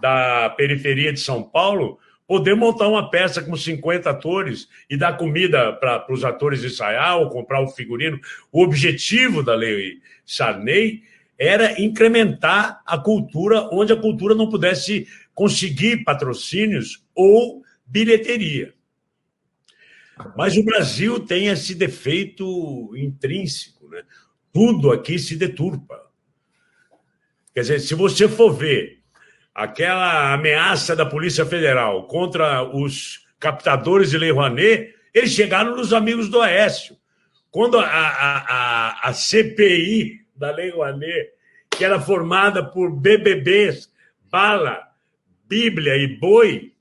da periferia de São Paulo poder montar uma peça com 50 atores e dar comida para os atores ensaiar ou comprar o figurino. O objetivo da lei Sarney era incrementar a cultura onde a cultura não pudesse conseguir patrocínios ou bilheteria. Mas o Brasil tem esse defeito intrínseco, né? Tudo aqui se deturpa. Quer dizer, se você for ver aquela ameaça da Polícia Federal contra os captadores de Lei Rouanet, eles chegaram nos amigos do Oeste. Quando a, a, a, a CPI da Lei Rouanet, que era formada por BBBs, Bala, Bíblia e Boi,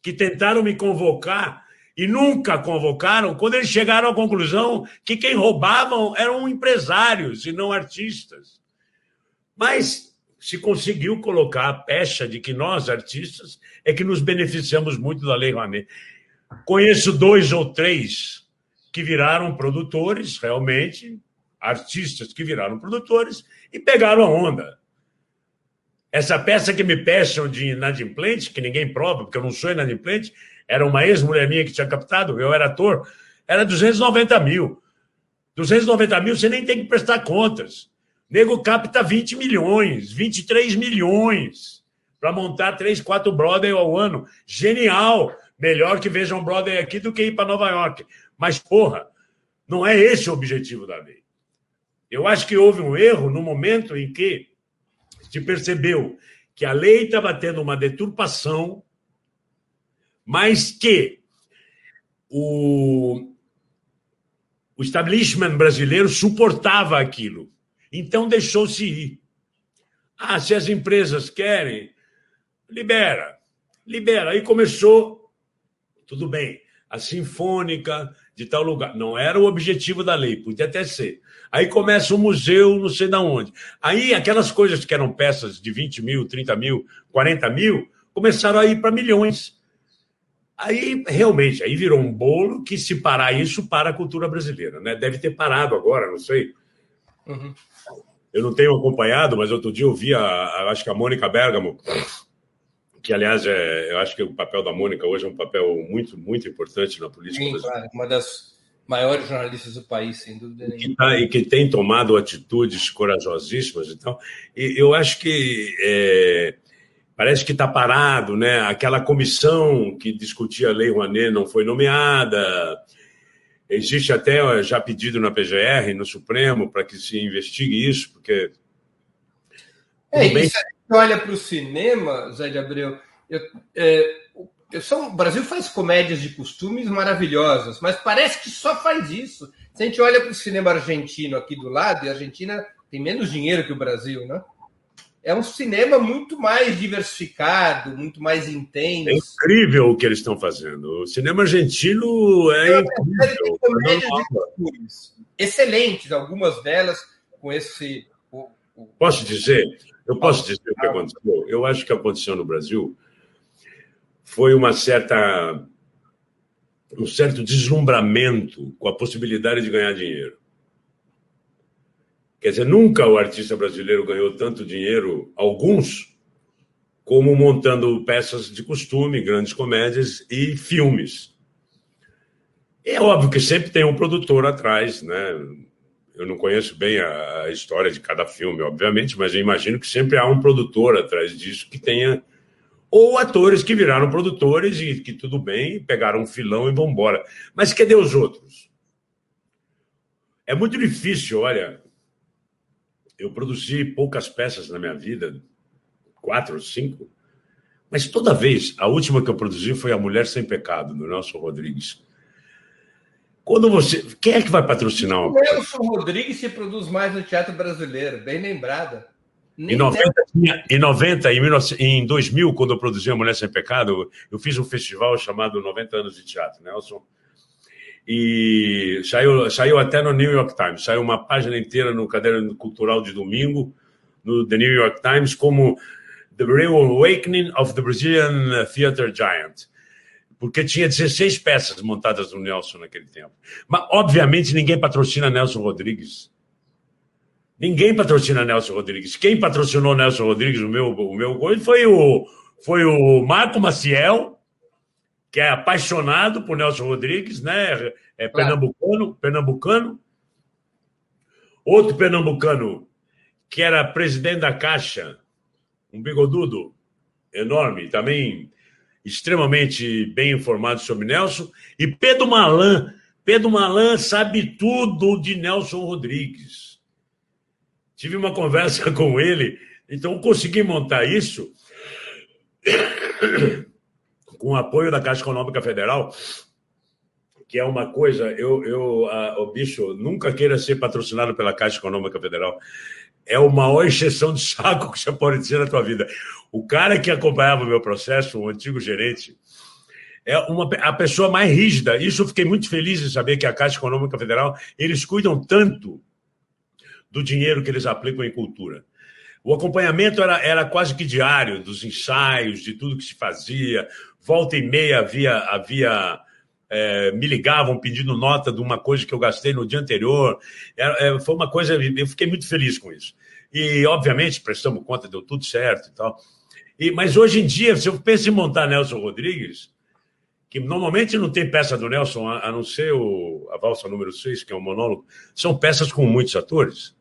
que tentaram me convocar e nunca convocaram, quando eles chegaram à conclusão que quem roubavam eram empresários e não artistas. Mas se conseguiu colocar a pecha de que nós, artistas, é que nos beneficiamos muito da Lei Rouanet. Conheço dois ou três que viraram produtores, realmente, artistas que viraram produtores e pegaram a onda. Essa peça que me peçam de inadimplente, que ninguém prova, porque eu não sou inadimplente, era uma ex-mulher minha que tinha captado, eu era ator, era 290 mil. 290 mil você nem tem que prestar contas. Nego capta 20 milhões, 23 milhões para montar 3, 4 Broadway ao ano. Genial! Melhor que vejam Broadway aqui do que ir para Nova York. Mas, porra, não é esse o objetivo da lei. Eu acho que houve um erro no momento em que se percebeu que a lei estava tendo uma deturpação, mas que o, o establishment brasileiro suportava aquilo. Então deixou-se ir. Ah, se as empresas querem, libera, libera. Aí começou, tudo bem, a Sinfônica de tal lugar. Não era o objetivo da lei, podia até ser. Aí começa o museu, não sei de onde. Aí aquelas coisas que eram peças de 20 mil, 30 mil, 40 mil, começaram a ir para milhões. Aí, realmente, aí virou um bolo que, se parar isso, para a cultura brasileira. Né? Deve ter parado agora, não sei. Uhum. Eu não tenho acompanhado, mas outro dia eu vi, a, a, acho que a Mônica Bergamo, que, aliás, é, eu acho que o papel da Mônica hoje é um papel muito, muito importante na política. Sim, claro, uma das maiores jornalistas do país, sem dúvida nenhuma. Que tá, e que tem tomado atitudes corajosíssimas. Então, e eu acho que é, parece que está parado, né? Aquela comissão que discutia a Lei Rouanet não foi nomeada. Existe até já pedido na PGR, no Supremo, para que se investigue isso, porque. É, bem... isso, a gente olha para o cinema, Zé de Abreu. Eu, é, eu sou, o Brasil faz comédias de costumes maravilhosas, mas parece que só faz isso. Se a gente olha para o cinema argentino aqui do lado, e a Argentina tem menos dinheiro que o Brasil, né? É um cinema muito mais diversificado, muito mais intenso. É incrível o que eles estão fazendo. O cinema argentino é, é incrível. Excelentes, algumas delas com esse. O, o... Posso dizer? Eu posso dizer o que aconteceu? Eu acho que aconteceu no Brasil foi uma certa um certo deslumbramento com a possibilidade de ganhar dinheiro. Quer dizer, nunca o artista brasileiro ganhou tanto dinheiro, alguns, como montando peças de costume, grandes comédias e filmes. É óbvio que sempre tem um produtor atrás, né? Eu não conheço bem a, história de cada filme, obviamente, mas eu imagino que sempre há um produtor atrás disso que tenha. Ou atores que viraram produtores e que tudo bem, pegaram um filão e vão embora. Mas cadê os outros? É muito difícil, olha. Eu produzi poucas peças na minha vida, quatro ou cinco, mas toda vez, a última que eu produzi foi A Mulher Sem Pecado, do Nelson Rodrigues. Quando você. Quem é que vai patrocinar uma O Nelson Rodrigues se produz mais no teatro brasileiro, bem lembrada. Em 90, em 90, em, 19, em 2000, quando eu produzi A Mulher Sem Pecado, eu fiz um festival chamado 90 Anos de Teatro, Nelson. E saiu, saiu até no New York Times, saiu uma página inteira no caderno cultural de domingo, no The New York Times, como The Real Awakening of the Brazilian Theater Giant. Porque tinha 16 peças montadas no Nelson naquele tempo. Mas, obviamente, ninguém patrocina Nelson Rodrigues. Ninguém patrocina Nelson Rodrigues. Quem patrocinou Nelson Rodrigues, o meu, o meu gol, foi o, foi o Marco Maciel, que é apaixonado por Nelson Rodrigues, né? É pernambucano, pernambucano. Outro pernambucano, que era presidente da Caixa, um bigodudo enorme, também extremamente bem informado sobre Nelson. E Pedro Malan. Pedro Malan sabe tudo de Nelson Rodrigues tive uma conversa <laughs> com ele, então consegui montar isso <coughs> com apoio da Caixa Econômica Federal, que é uma coisa, eu, eu a, o bicho nunca queira ser patrocinado pela Caixa Econômica Federal. É a maior exceção de saco que você pode ter na tua vida. O cara que acompanhava o meu processo, o antigo gerente, é uma, a pessoa mais rígida. Isso eu fiquei muito feliz em saber que a Caixa Econômica Federal, eles cuidam tanto do dinheiro que eles aplicam em cultura. O acompanhamento era, era quase que diário dos ensaios, de tudo que se fazia. Volta e meia havia, havia é, me ligavam pedindo nota de uma coisa que eu gastei no dia anterior. É, foi uma coisa, eu fiquei muito feliz com isso. E, obviamente, prestamos conta, deu tudo certo e tal. E, mas hoje em dia, se eu penso em montar Nelson Rodrigues, que normalmente não tem peça do Nelson, a, a não ser o, a valsa número 6, que é um monólogo, são peças com muitos atores.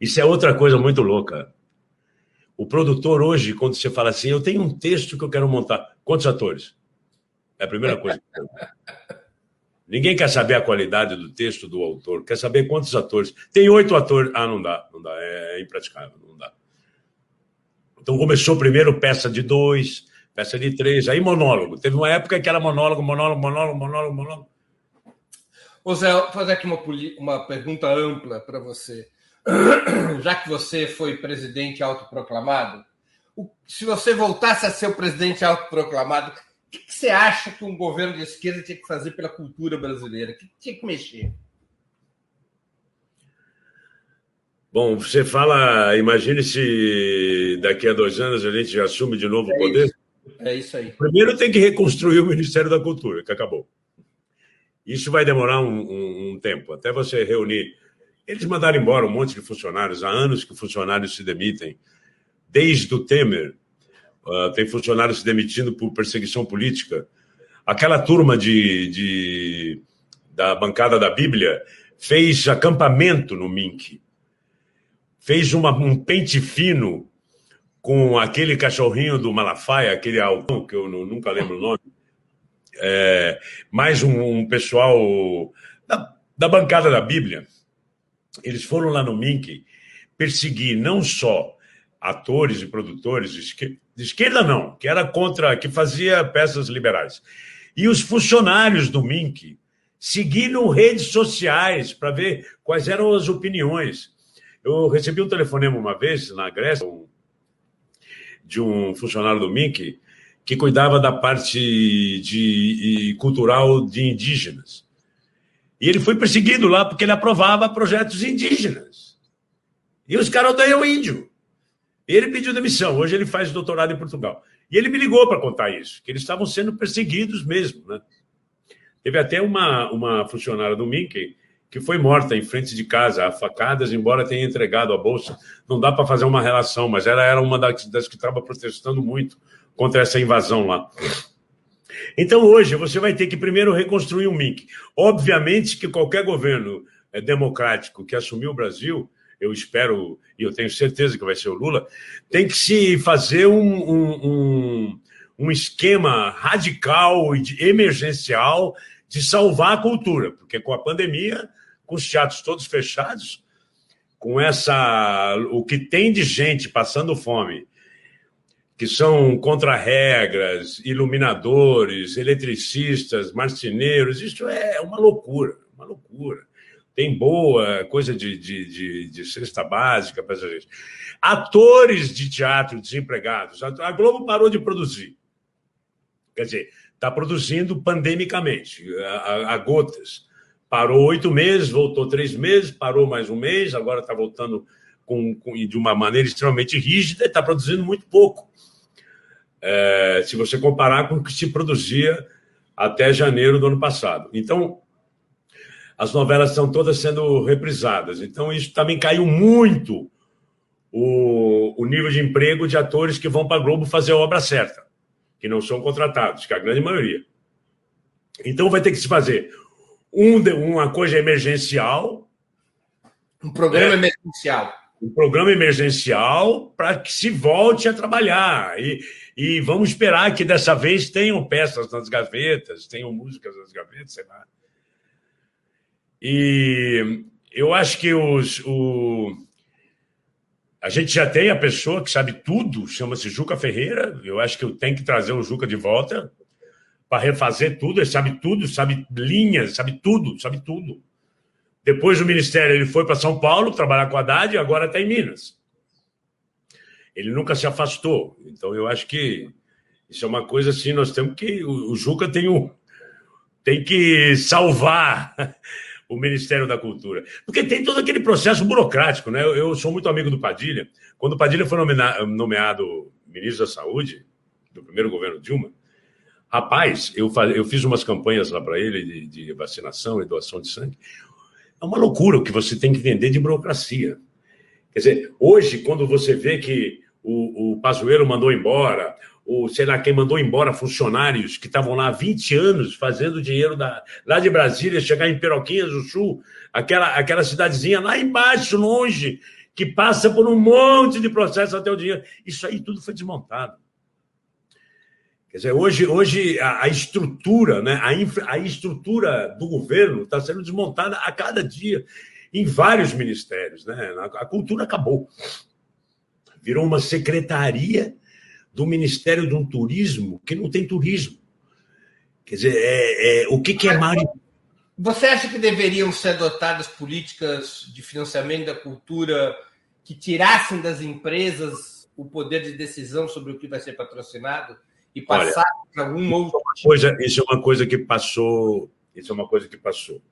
Isso é outra coisa muito louca. O produtor hoje, quando você fala assim, eu tenho um texto que eu quero montar, quantos atores? É a primeira coisa. <laughs> Ninguém quer saber a qualidade do texto do autor, quer saber quantos atores. Tem oito atores. Ah, não dá, não dá, é, é impraticável, não dá. Então começou primeiro peça de dois, peça de três, aí monólogo. Teve uma época que era monólogo, monólogo, monólogo, monólogo, monólogo. Ô Zé, vou fazer aqui uma, uma pergunta ampla para você. <coughs> já que você foi presidente autoproclamado, se você voltasse a ser o presidente autoproclamado, o que você acha que um governo de esquerda tinha que fazer pela cultura brasileira? O que tinha que mexer? Bom, você fala, imagine se daqui a dois anos a gente assume de novo é o poder. Isso. É isso aí. Primeiro tem que reconstruir o Ministério da Cultura, que acabou. Isso vai demorar um, um, um tempo, até você reunir eles mandaram embora um monte de funcionários. Há anos que funcionários se demitem. Desde o Temer, uh, tem funcionários se demitindo por perseguição política. Aquela turma de, de, da bancada da Bíblia fez acampamento no Mink. Fez uma, um pente fino com aquele cachorrinho do Malafaia, aquele altão, que eu nunca lembro o nome. É, mais um, um pessoal da, da bancada da Bíblia eles foram lá no Mink perseguir não só atores e produtores de esquerda, de esquerda não, que era contra, que fazia peças liberais, e os funcionários do Mink seguindo redes sociais para ver quais eram as opiniões. Eu recebi um telefonema uma vez na Grécia de um funcionário do Mink que cuidava da parte de, cultural de indígenas. E ele foi perseguido lá porque ele aprovava projetos indígenas. E os caras odeiam índio. Ele pediu demissão. Hoje ele faz doutorado em Portugal. E ele me ligou para contar isso, que eles estavam sendo perseguidos mesmo. Né? Teve até uma, uma funcionária do Mickey que foi morta em frente de casa, a facadas, embora tenha entregado a bolsa. Não dá para fazer uma relação, mas ela era uma das, das que estava protestando muito contra essa invasão lá. Então, hoje, você vai ter que primeiro reconstruir o MINC. Obviamente que qualquer governo eh, democrático que assumiu o Brasil, eu espero e eu tenho certeza que vai ser o Lula, tem que se fazer um, um, um, um esquema radical e emergencial de salvar a cultura, porque com a pandemia com os teatros todos fechados, com essa o que tem de gente passando fome, que são contra-regras, iluminadores, eletricistas, marceneiros, isso é uma loucura, uma loucura. Tem boa coisa de, de, de, de cesta básica para essa gente. Atores de teatro desempregados. A Globo parou de produzir. Quer dizer, está produzindo pandemicamente, a, a, gotas. Parou oito meses, voltou três meses, parou mais um mês, agora está voltando com, com, de uma maneira extremamente rígida e está produzindo muito pouco. É, se você comparar com o que se produzia até janeiro do ano passado. Então, as novelas estão todas sendo reprisadas. Então, isso também caiu muito o, o nível de emprego de atores que vão para a Globo fazer a obra certa que não são contratados, que é a grande maioria. Então vai ter que se fazer um, uma coisa emergencial. Um programa né? emergencial. Um programa emergencial para que se volte a trabalhar. E, e vamos esperar que dessa vez tenham peças nas gavetas, tenham músicas nas gavetas, sei lá. E eu acho que os, o, a gente já tem a pessoa que sabe tudo, chama-se Juca Ferreira. Eu acho que eu tenho que trazer o Juca de volta para refazer tudo. Ele sabe tudo, sabe linhas, sabe tudo, sabe tudo. Depois do Ministério, ele foi para São Paulo trabalhar com a Haddad e agora está em Minas. Ele nunca se afastou. Então, eu acho que isso é uma coisa assim, nós temos que. O Juca tem, um, tem que salvar <laughs> o Ministério da Cultura. Porque tem todo aquele processo burocrático, né? Eu, sou muito amigo do Padilha. Quando o Padilha foi nomeado, ministro da Saúde, do primeiro governo Dilma, rapaz, eu, fiz umas campanhas lá para ele de, vacinação e doação de sangue. É uma loucura o que você tem que entender de burocracia. Quer dizer, hoje, quando você vê que o, o Pazuello mandou embora, ou sei lá, quem mandou embora funcionários que estavam lá há 20 anos fazendo dinheiro da, lá de Brasília, chegar em Peroquinhas do Sul, aquela, aquela cidadezinha lá embaixo, longe, que passa por um monte de processos até o dinheiro. Isso aí tudo foi desmontado. Quer dizer, hoje, hoje a, a estrutura, né, a, infra, a estrutura do governo está sendo desmontada a cada dia em vários ministérios. Né? A, a cultura acabou. Virou uma secretaria do Ministério de um Turismo que não tem turismo. Quer dizer, é, é o que, que é Mário? Você acha que deveriam ser adotadas políticas de financiamento da cultura que tirassem das empresas o poder de decisão sobre o que vai ser patrocinado e passar para algum isso outro? É uma coisa, isso é uma coisa que passou. Isso é uma coisa que passou.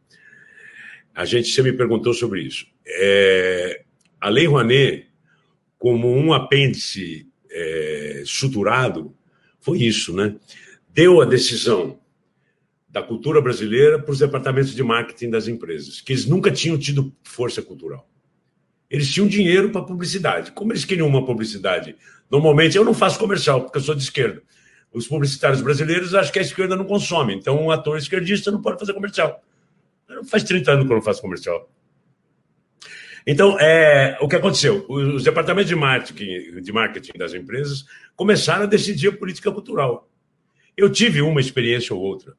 A gente sempre me perguntou sobre isso. É, a Lei Rouanet, como um apêndice é, suturado foi isso, né? Deu a decisão da cultura brasileira para os departamentos de marketing das empresas, que eles nunca tinham tido força cultural. Eles tinham dinheiro para publicidade. Como eles queriam uma publicidade? Normalmente eu não faço comercial, porque eu sou de esquerda. Os publicitários brasileiros acham que a esquerda não consome. Então, um ator esquerdista não pode fazer comercial. Faz 30 anos que eu não faço comercial. Então, é, o que aconteceu? Os departamentos de marketing, de marketing das empresas começaram a decidir a política cultural. Eu tive uma experiência ou outra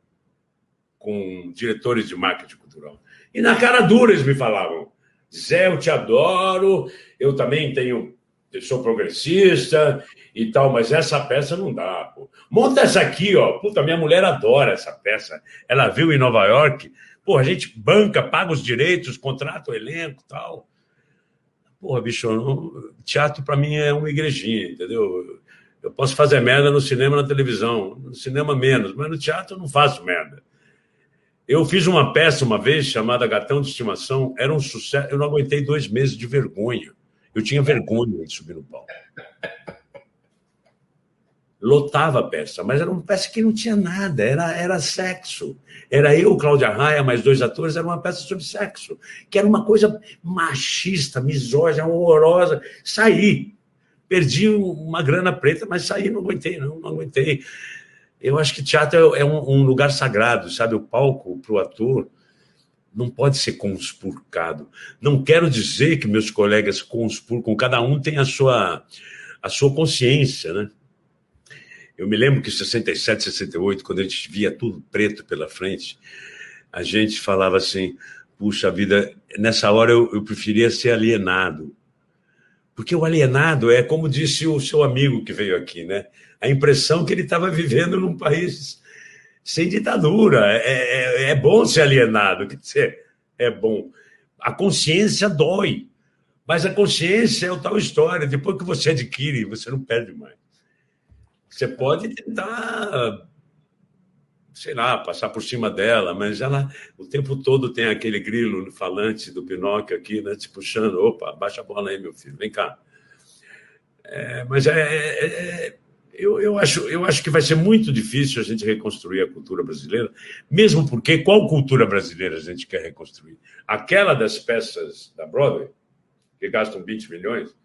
com diretores de marketing cultural. E na cara dura eles me falavam: Zé, eu te adoro, eu também tenho, eu sou progressista e tal, mas essa peça não dá. Pô. Monta essa aqui, ó. Puta, minha mulher adora essa peça. Ela viu em Nova York. Pô, a gente banca, paga os direitos, contrata o elenco tal. Porra, bicho, teatro para mim é uma igrejinha, entendeu? Eu posso fazer merda no cinema na televisão, no cinema menos, mas no teatro eu não faço merda. Eu fiz uma peça uma vez chamada Gatão de Estimação, era um sucesso, eu não aguentei dois meses de vergonha. Eu tinha vergonha de subir no palco lotava a peça, mas era uma peça que não tinha nada, era, era sexo. Era eu, Cláudia Raia, mais dois atores, era uma peça sobre sexo, que era uma coisa machista, misógina, horrorosa. Saí. Perdi uma grana preta, mas saí, não aguentei, não, não aguentei. Eu acho que teatro é um, um lugar sagrado, sabe? O palco para o ator não pode ser conspurcado. Não quero dizer que meus colegas conspurcam, cada um tem a sua, a sua consciência, né? Eu me lembro que em 67, 68, quando a gente via tudo preto pela frente, a gente falava assim: puxa vida, nessa hora eu, eu preferia ser alienado. Porque o alienado é, como disse o seu amigo que veio aqui, né? A impressão que ele estava vivendo num país sem ditadura. É, é, é bom ser alienado, quer dizer, é bom. A consciência dói, mas a consciência é o tal história. Depois que você adquire, você não perde mais. Você pode tentar sei lá, passar por cima dela, mas ela o tempo todo tem aquele grilo falante do Pinóquio aqui, né, te puxando, opa, baixa a bola aí, meu filho, vem cá. É, mas é, é, é, eu, eu, acho, eu acho que vai ser muito difícil a gente reconstruir a cultura brasileira, mesmo porque qual cultura brasileira a gente quer reconstruir? Aquela das peças da Broadway, que gastam 20 milhões,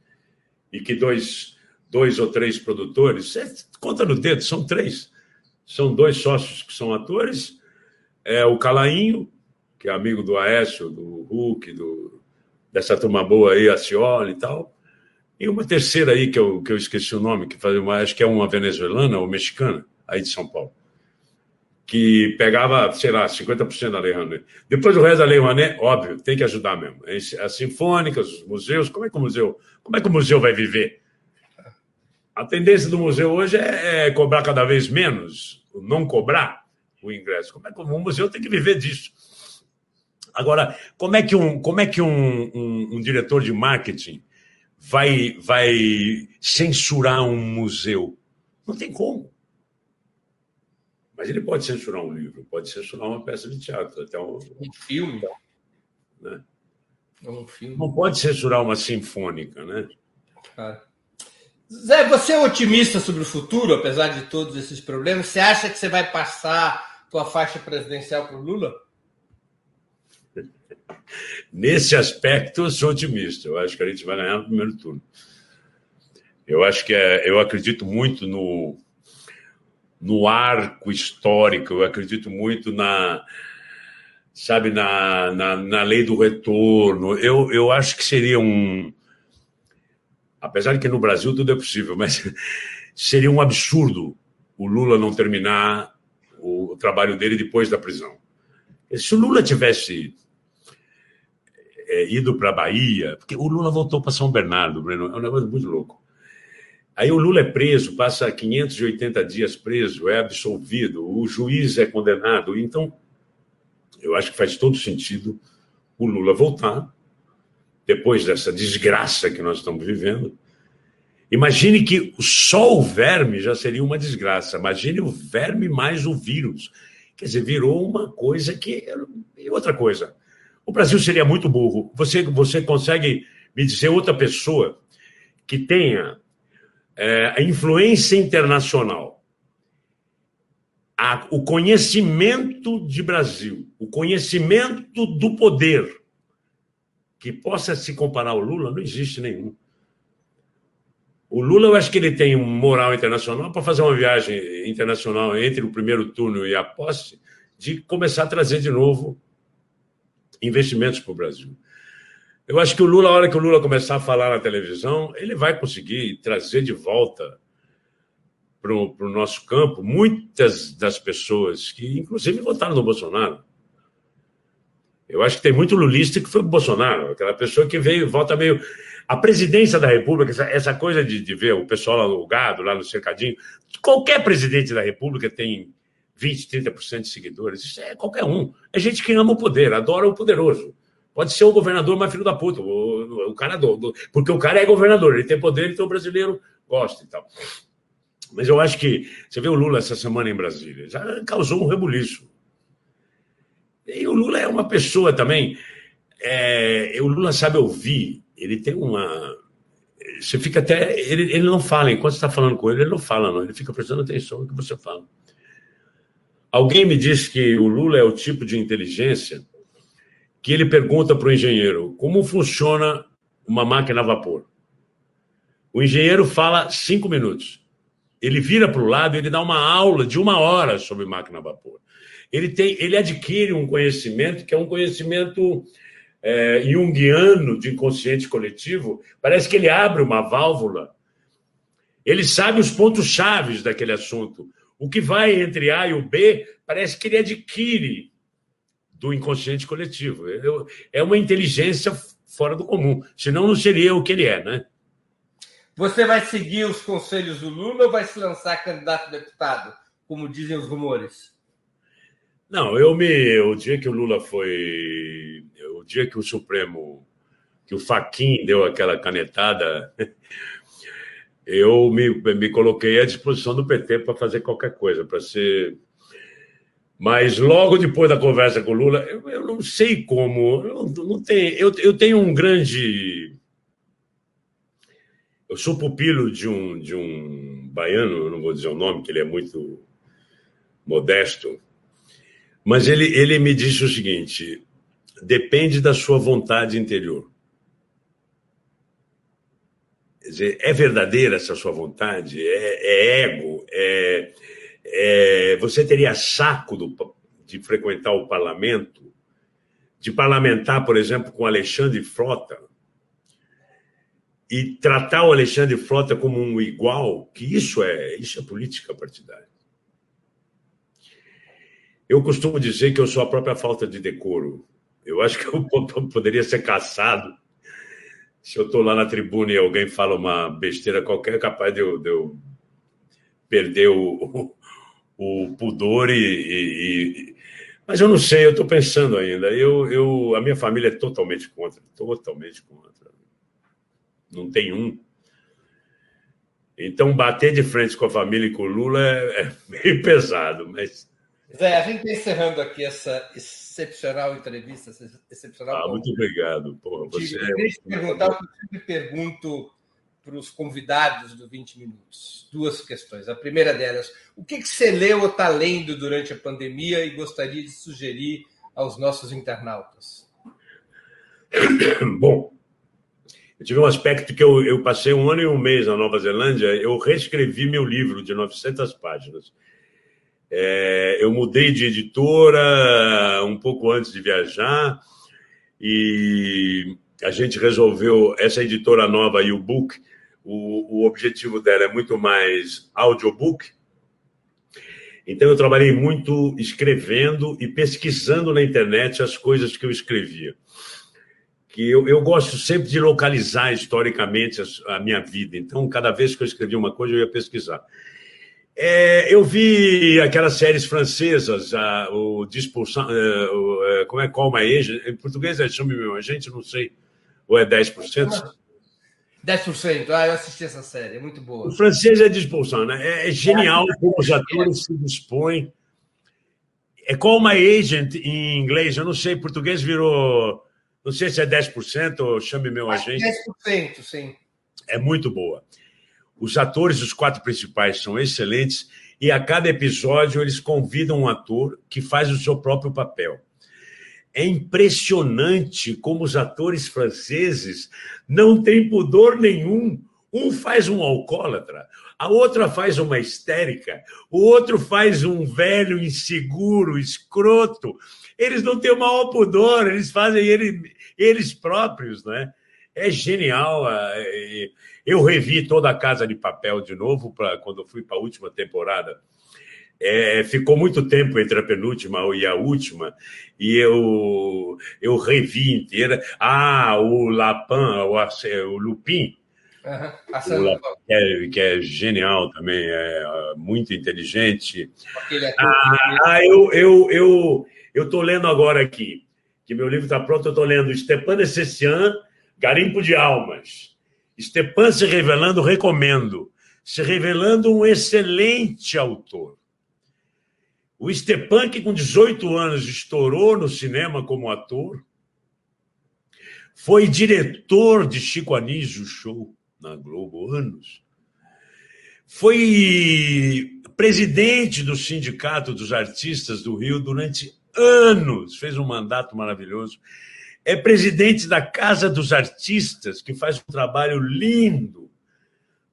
e que dois, dois ou três produtores, conta no dedo, são três, são dois sócios que são atores, é o Calainho, que é amigo do Aécio, do Hulk, do, dessa turma boa aí, a Cioli e tal, e uma terceira aí, que eu, que eu esqueci o nome, que fazia uma, acho que é uma venezuelana ou mexicana, aí de São Paulo, que pegava, sei lá, 50% da Lei Rouanet. Depois o resto da Lei Rouanet, óbvio, tem que ajudar mesmo. As sinfônicas, os museus, como é que o museu, como é que o museu vai viver? A tendência do museu hoje é, é cobrar cada vez menos, não cobrar o ingresso. Como é que o museu tem que viver disso? Agora, como é que um, como é que um, um, um diretor de marketing vai, vai censurar um museu? Não tem como. Mas ele pode censurar um livro, pode censurar uma peça de teatro, até um, um filme. Né? Um filme. Não pode censurar uma sinfônica, né? Claro. Zé, você é otimista sobre o futuro, apesar de todos esses problemas? Você acha que você vai passar tua faixa presidencial para o Lula? <laughs> Nesse aspecto, eu sou otimista. Eu acho que a gente vai ganhar no primeiro turno. Eu acho que é, eu acredito muito no, no arco histórico, eu acredito muito na, sabe, na, na, na lei do retorno. Eu, eu acho que seria um, apesar de que no Brasil tudo é possível, mas <laughs> seria um absurdo o Lula não terminar o trabalho dele depois da prisão. Se o Lula tivesse é, ido para a Bahia, porque o Lula voltou para São Bernardo, Breno, é um negócio muito louco. Aí o Lula é preso, passa 580 dias preso, é absolvido, o juiz é condenado. Então, eu acho que faz todo sentido o Lula voltar, depois dessa desgraça que nós estamos vivendo. Imagine que só o verme já seria uma desgraça. Imagine o verme mais o vírus. Quer dizer, virou uma coisa que. E outra coisa. O Brasil seria muito burro. Você, você consegue me dizer outra pessoa que tenha é, a influência internacional, a, o conhecimento de Brasil, o conhecimento do poder que possa se comparar ao Lula, não existe nenhum. O Lula, eu acho que ele tem um moral internacional para fazer uma viagem internacional entre o primeiro turno e a posse, de começar a trazer de novo investimentos para o Brasil. Eu acho que o Lula, a hora que o Lula começar a falar na televisão, ele vai conseguir trazer de volta para o nosso campo muitas das pessoas que, inclusive, votaram no Bolsonaro. Eu acho que tem muito lulista que foi o Bolsonaro, aquela pessoa que veio, volta meio. A presidência da República, essa, essa coisa de, de, ver o pessoal lá no gado, lá no cercadinho, qualquer presidente da República tem 20, 30% de seguidores. Isso é qualquer um. É gente que ama o poder, adora o poderoso. Pode ser o governador mais filho da puta, o, o cara do, do, porque o cara é governador, ele tem poder, então o brasileiro gosta e tal. Mas eu acho que você vê o Lula essa semana em Brasília, já causou um rebuliço. E o Lula é uma pessoa também. É, o Lula sabe ouvir, ele tem uma. Você fica até. Ele, ele não fala, enquanto você está falando com ele, ele não fala, não. Ele fica prestando atenção no que você fala. Alguém me disse que o Lula é o tipo de inteligência que ele pergunta para o engenheiro como funciona uma máquina a vapor. O engenheiro fala cinco minutos. Ele vira para o lado e ele dá uma aula de uma hora sobre máquina a vapor ele, tem, ele adquire um conhecimento que é um conhecimento é, junguiano de inconsciente coletivo. Parece que ele abre uma válvula. Ele sabe os pontos chaves daquele assunto. O que vai entre A e o B, parece que ele adquire do inconsciente coletivo. É uma inteligência fora do comum, senão não seria o que ele é, né? Você vai seguir os conselhos do Lula ou vai se lançar candidato a deputado, como dizem os rumores? Não, eu me. O dia que o Lula foi. O dia que o Supremo. que o Faquin deu aquela canetada. <laughs> Eu me, me coloquei à disposição do PT para fazer qualquer coisa, para ser. Mas logo depois da conversa com o Lula, eu, eu não sei como. Eu, não tenho, eu, eu tenho um grande eu sou pupilo de um, de um baiano, não vou dizer o nome, que ele é muito modesto, mas ele, ele me disse o seguinte: depende da sua vontade interior. Quer dizer, é verdadeira essa sua vontade? É, é ego? É, é, você teria saco do, de frequentar o parlamento? De parlamentar, por exemplo, com Alexandre Frota? e tratar o Alexandre Frota como um igual, que isso é, isso é política partidária. Eu costumo dizer que eu sou a própria falta de decoro. Eu acho que eu <laughs> poderia ser caçado se eu estou lá na tribuna e alguém fala uma besteira qualquer, é capaz de eu, de eu perder o, o, o pudor e, e, e, Mas eu não sei, eu estou pensando ainda. Eu, eu, a minha família é totalmente contra, totalmente contra não tem um. Então, bater de frente com a família e com o Lula é, é meio pesado, mas. Zé, a gente está encerrando aqui essa excepcional entrevista, excepcional. Ah, muito obrigado. Porra, você é Deixa eu perguntar o que eu sempre pergunto para os convidados do 20 Minutos. Duas questões. A primeira delas, o que, que você leu ou está lendo durante a pandemia e gostaria de sugerir aos nossos internautas? <coughs> Bom, eu tive um aspecto que eu, eu passei um ano e um mês na Nova Zelândia, eu reescrevi meu livro de 900 páginas. É, eu mudei de editora um pouco antes de viajar e a gente resolveu, essa editora nova, o book, o objetivo dela é muito mais audiobook. Então eu trabalhei muito escrevendo e pesquisando na internet as coisas que eu escrevia que eu, eu gosto sempre de localizar historicamente a, a, minha vida. Então, cada vez que eu escrevia uma coisa, eu ia pesquisar. É, eu vi aquelas séries francesas, a, o Dispulsão, é, o, é, como é Call My Agent, em português é Chame Meu Agente, não sei, ou é 10%? 10%, ah, eu assisti essa série, é muito boa. O francês é Dispulsão, né? É, é genial é, como os atores se dispõem. É Call My Agent em inglês, eu não sei, português virou não sei se é 10% ou chame meu agente. 10%, sim. É muito boa. Os atores, os quatro principais, são excelentes e a cada episódio eles convidam um ator que faz o seu próprio papel. É impressionante como os atores franceses não têm pudor nenhum. Um faz um alcoólatra, a outra faz uma histérica, o outro faz um velho inseguro, escroto eles não têm o maior pudor, eles fazem ele, eles próprios, né? É genial. Eu revi toda a Casa de Papel de novo para quando fui para a última temporada. É, ficou muito tempo entre a penúltima e a última, e eu, eu revi inteira. Ah, o Lapin, o, o Lupin, uhum. o que, é, que, é, genial também, é muito inteligente. Ah, eu, eu, eu, eu estou lendo agora aqui, que meu livro está pronto, eu estou lendo Stepan Essessian, Garimpo de Almas. Stepan se revelando, recomendo. Se revelando um excelente autor. O Stepan, que com 18 anos estourou no cinema como ator, foi diretor de Chico Anísio Show na Globo anos. Foi presidente do Sindicato dos Artistas do Rio durante anos, fez um mandato maravilhoso. É presidente da Casa dos Artistas, que faz um trabalho lindo.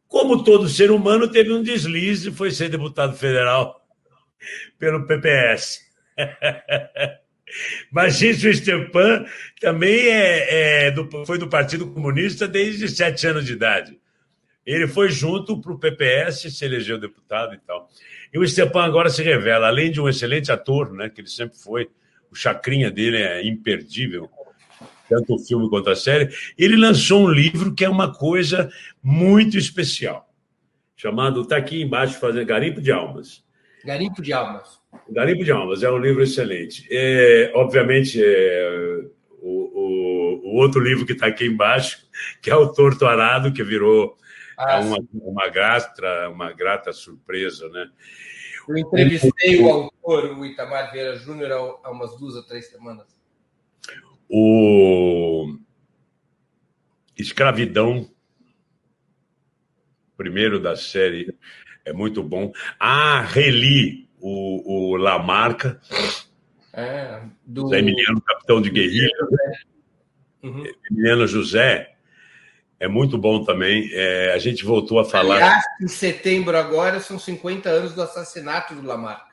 Como todo ser humano, teve um deslize e foi ser deputado federal pelo PPS. <laughs> Mas isso, o Stepan também é, é do, foi do Partido Comunista desde sete anos de idade. Ele foi junto para o PPS, se elegeu deputado e tal. E o Stepan agora se revela, além de um excelente ator, né, que ele sempre foi, o chacrinha dele é imperdível, tanto o filme quanto a série. Ele lançou um livro que é uma coisa muito especial, chamado, está aqui embaixo, fazendo Garimpo de Almas. Garimpo de Almas. Garimpo de Almas, é um livro excelente. É, obviamente, é, o, o, o, outro livro que está aqui embaixo, <laughs> que é o Torto Arado, que virou ah, é uma, uma, grata, uma grata surpresa, né? Eu entrevistei o, autor, o Itamar Vieira Júnior, há umas duas ou três semanas. O Escravidão, primeiro da série, é muito bom. Ah, reli o, o Lamarca, é, do... Zé Emiliano, capitão de guerrilha. Uhum. Emiliano José, é muito bom também. É, a gente voltou a falar. Aliás, em setembro agora são 50 anos do assassinato do Lamarca.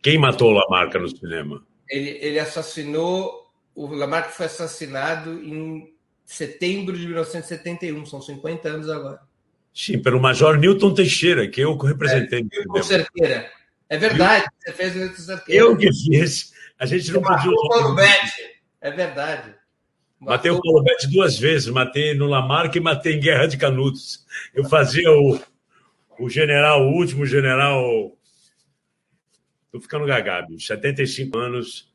Quem matou o Lamarca no cinema? Ele, ele assassinou. O Lamarca foi assassinado em setembro de 1971, são 50 anos agora. Sim, pelo Major Newton Teixeira, que eu representei. É, Newton Cerqueira. É verdade, você fez o Newton Cerqueira. Eu que fiz. A gente não podia. É verdade. Matei o Paulo Betti duas vezes, matei no Lamarca e matei em Guerra de Canudos. Eu fazia o, o general, o último general. Estou ficando gagado, 75 anos.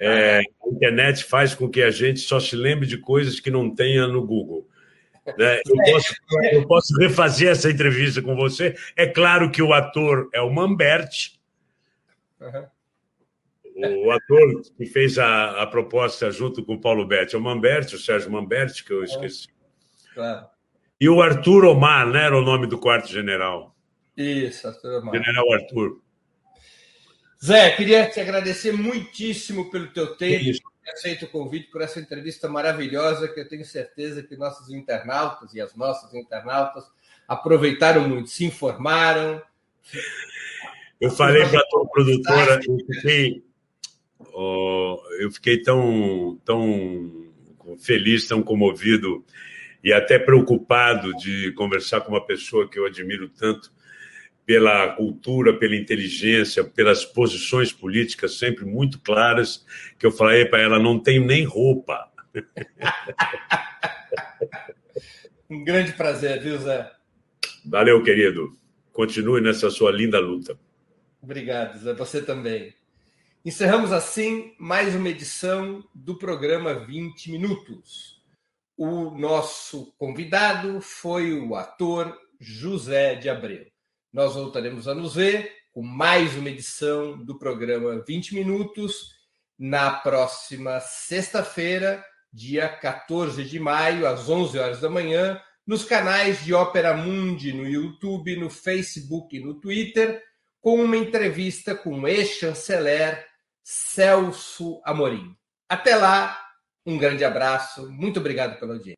É, a internet faz com que a gente só se lembre de coisas que não tenha no Google. Né? Eu, posso, eu posso refazer essa entrevista com você. É claro que o ator é o Mambert. Uhum o ator que fez a, a proposta junto com o Paulo Betti, é o Mamberti, o Sérgio Mamberti, que eu esqueci. Claro. E o Arthur Omar, né? Era o nome do quarto general. Isso, Arthur Omar. General Arthur. Zé, queria te agradecer muitíssimo pelo teu tempo, por aceito o convite, por essa entrevista maravilhosa que eu tenho certeza que nossos internautas e as nossas internautas aproveitaram muito, se informaram. Eu falei para a tua produtora, eu fiquei, eu fiquei tão, tão feliz, tão comovido e até preocupado de conversar com uma pessoa que eu admiro tanto pela cultura, pela inteligência, pelas posições políticas sempre muito claras, que eu falei para ela, não tenho nem roupa. <laughs> um grande prazer, viu, Zé? Valeu, querido. Continue nessa sua linda luta. Obrigado, Zé. Você também. Encerramos assim mais uma edição do programa 20 Minutos. O nosso convidado foi o ator José de Abreu. Nós voltaremos a nos ver com mais uma edição do programa 20 Minutos na próxima sexta-feira, dia 14 de maio, às 11 horas da manhã, nos canais de Ópera Mundi no YouTube, no Facebook e no Twitter, com uma entrevista com o ex-chanceler Celso Amorim. Até lá, um grande abraço, muito obrigado pela audiência.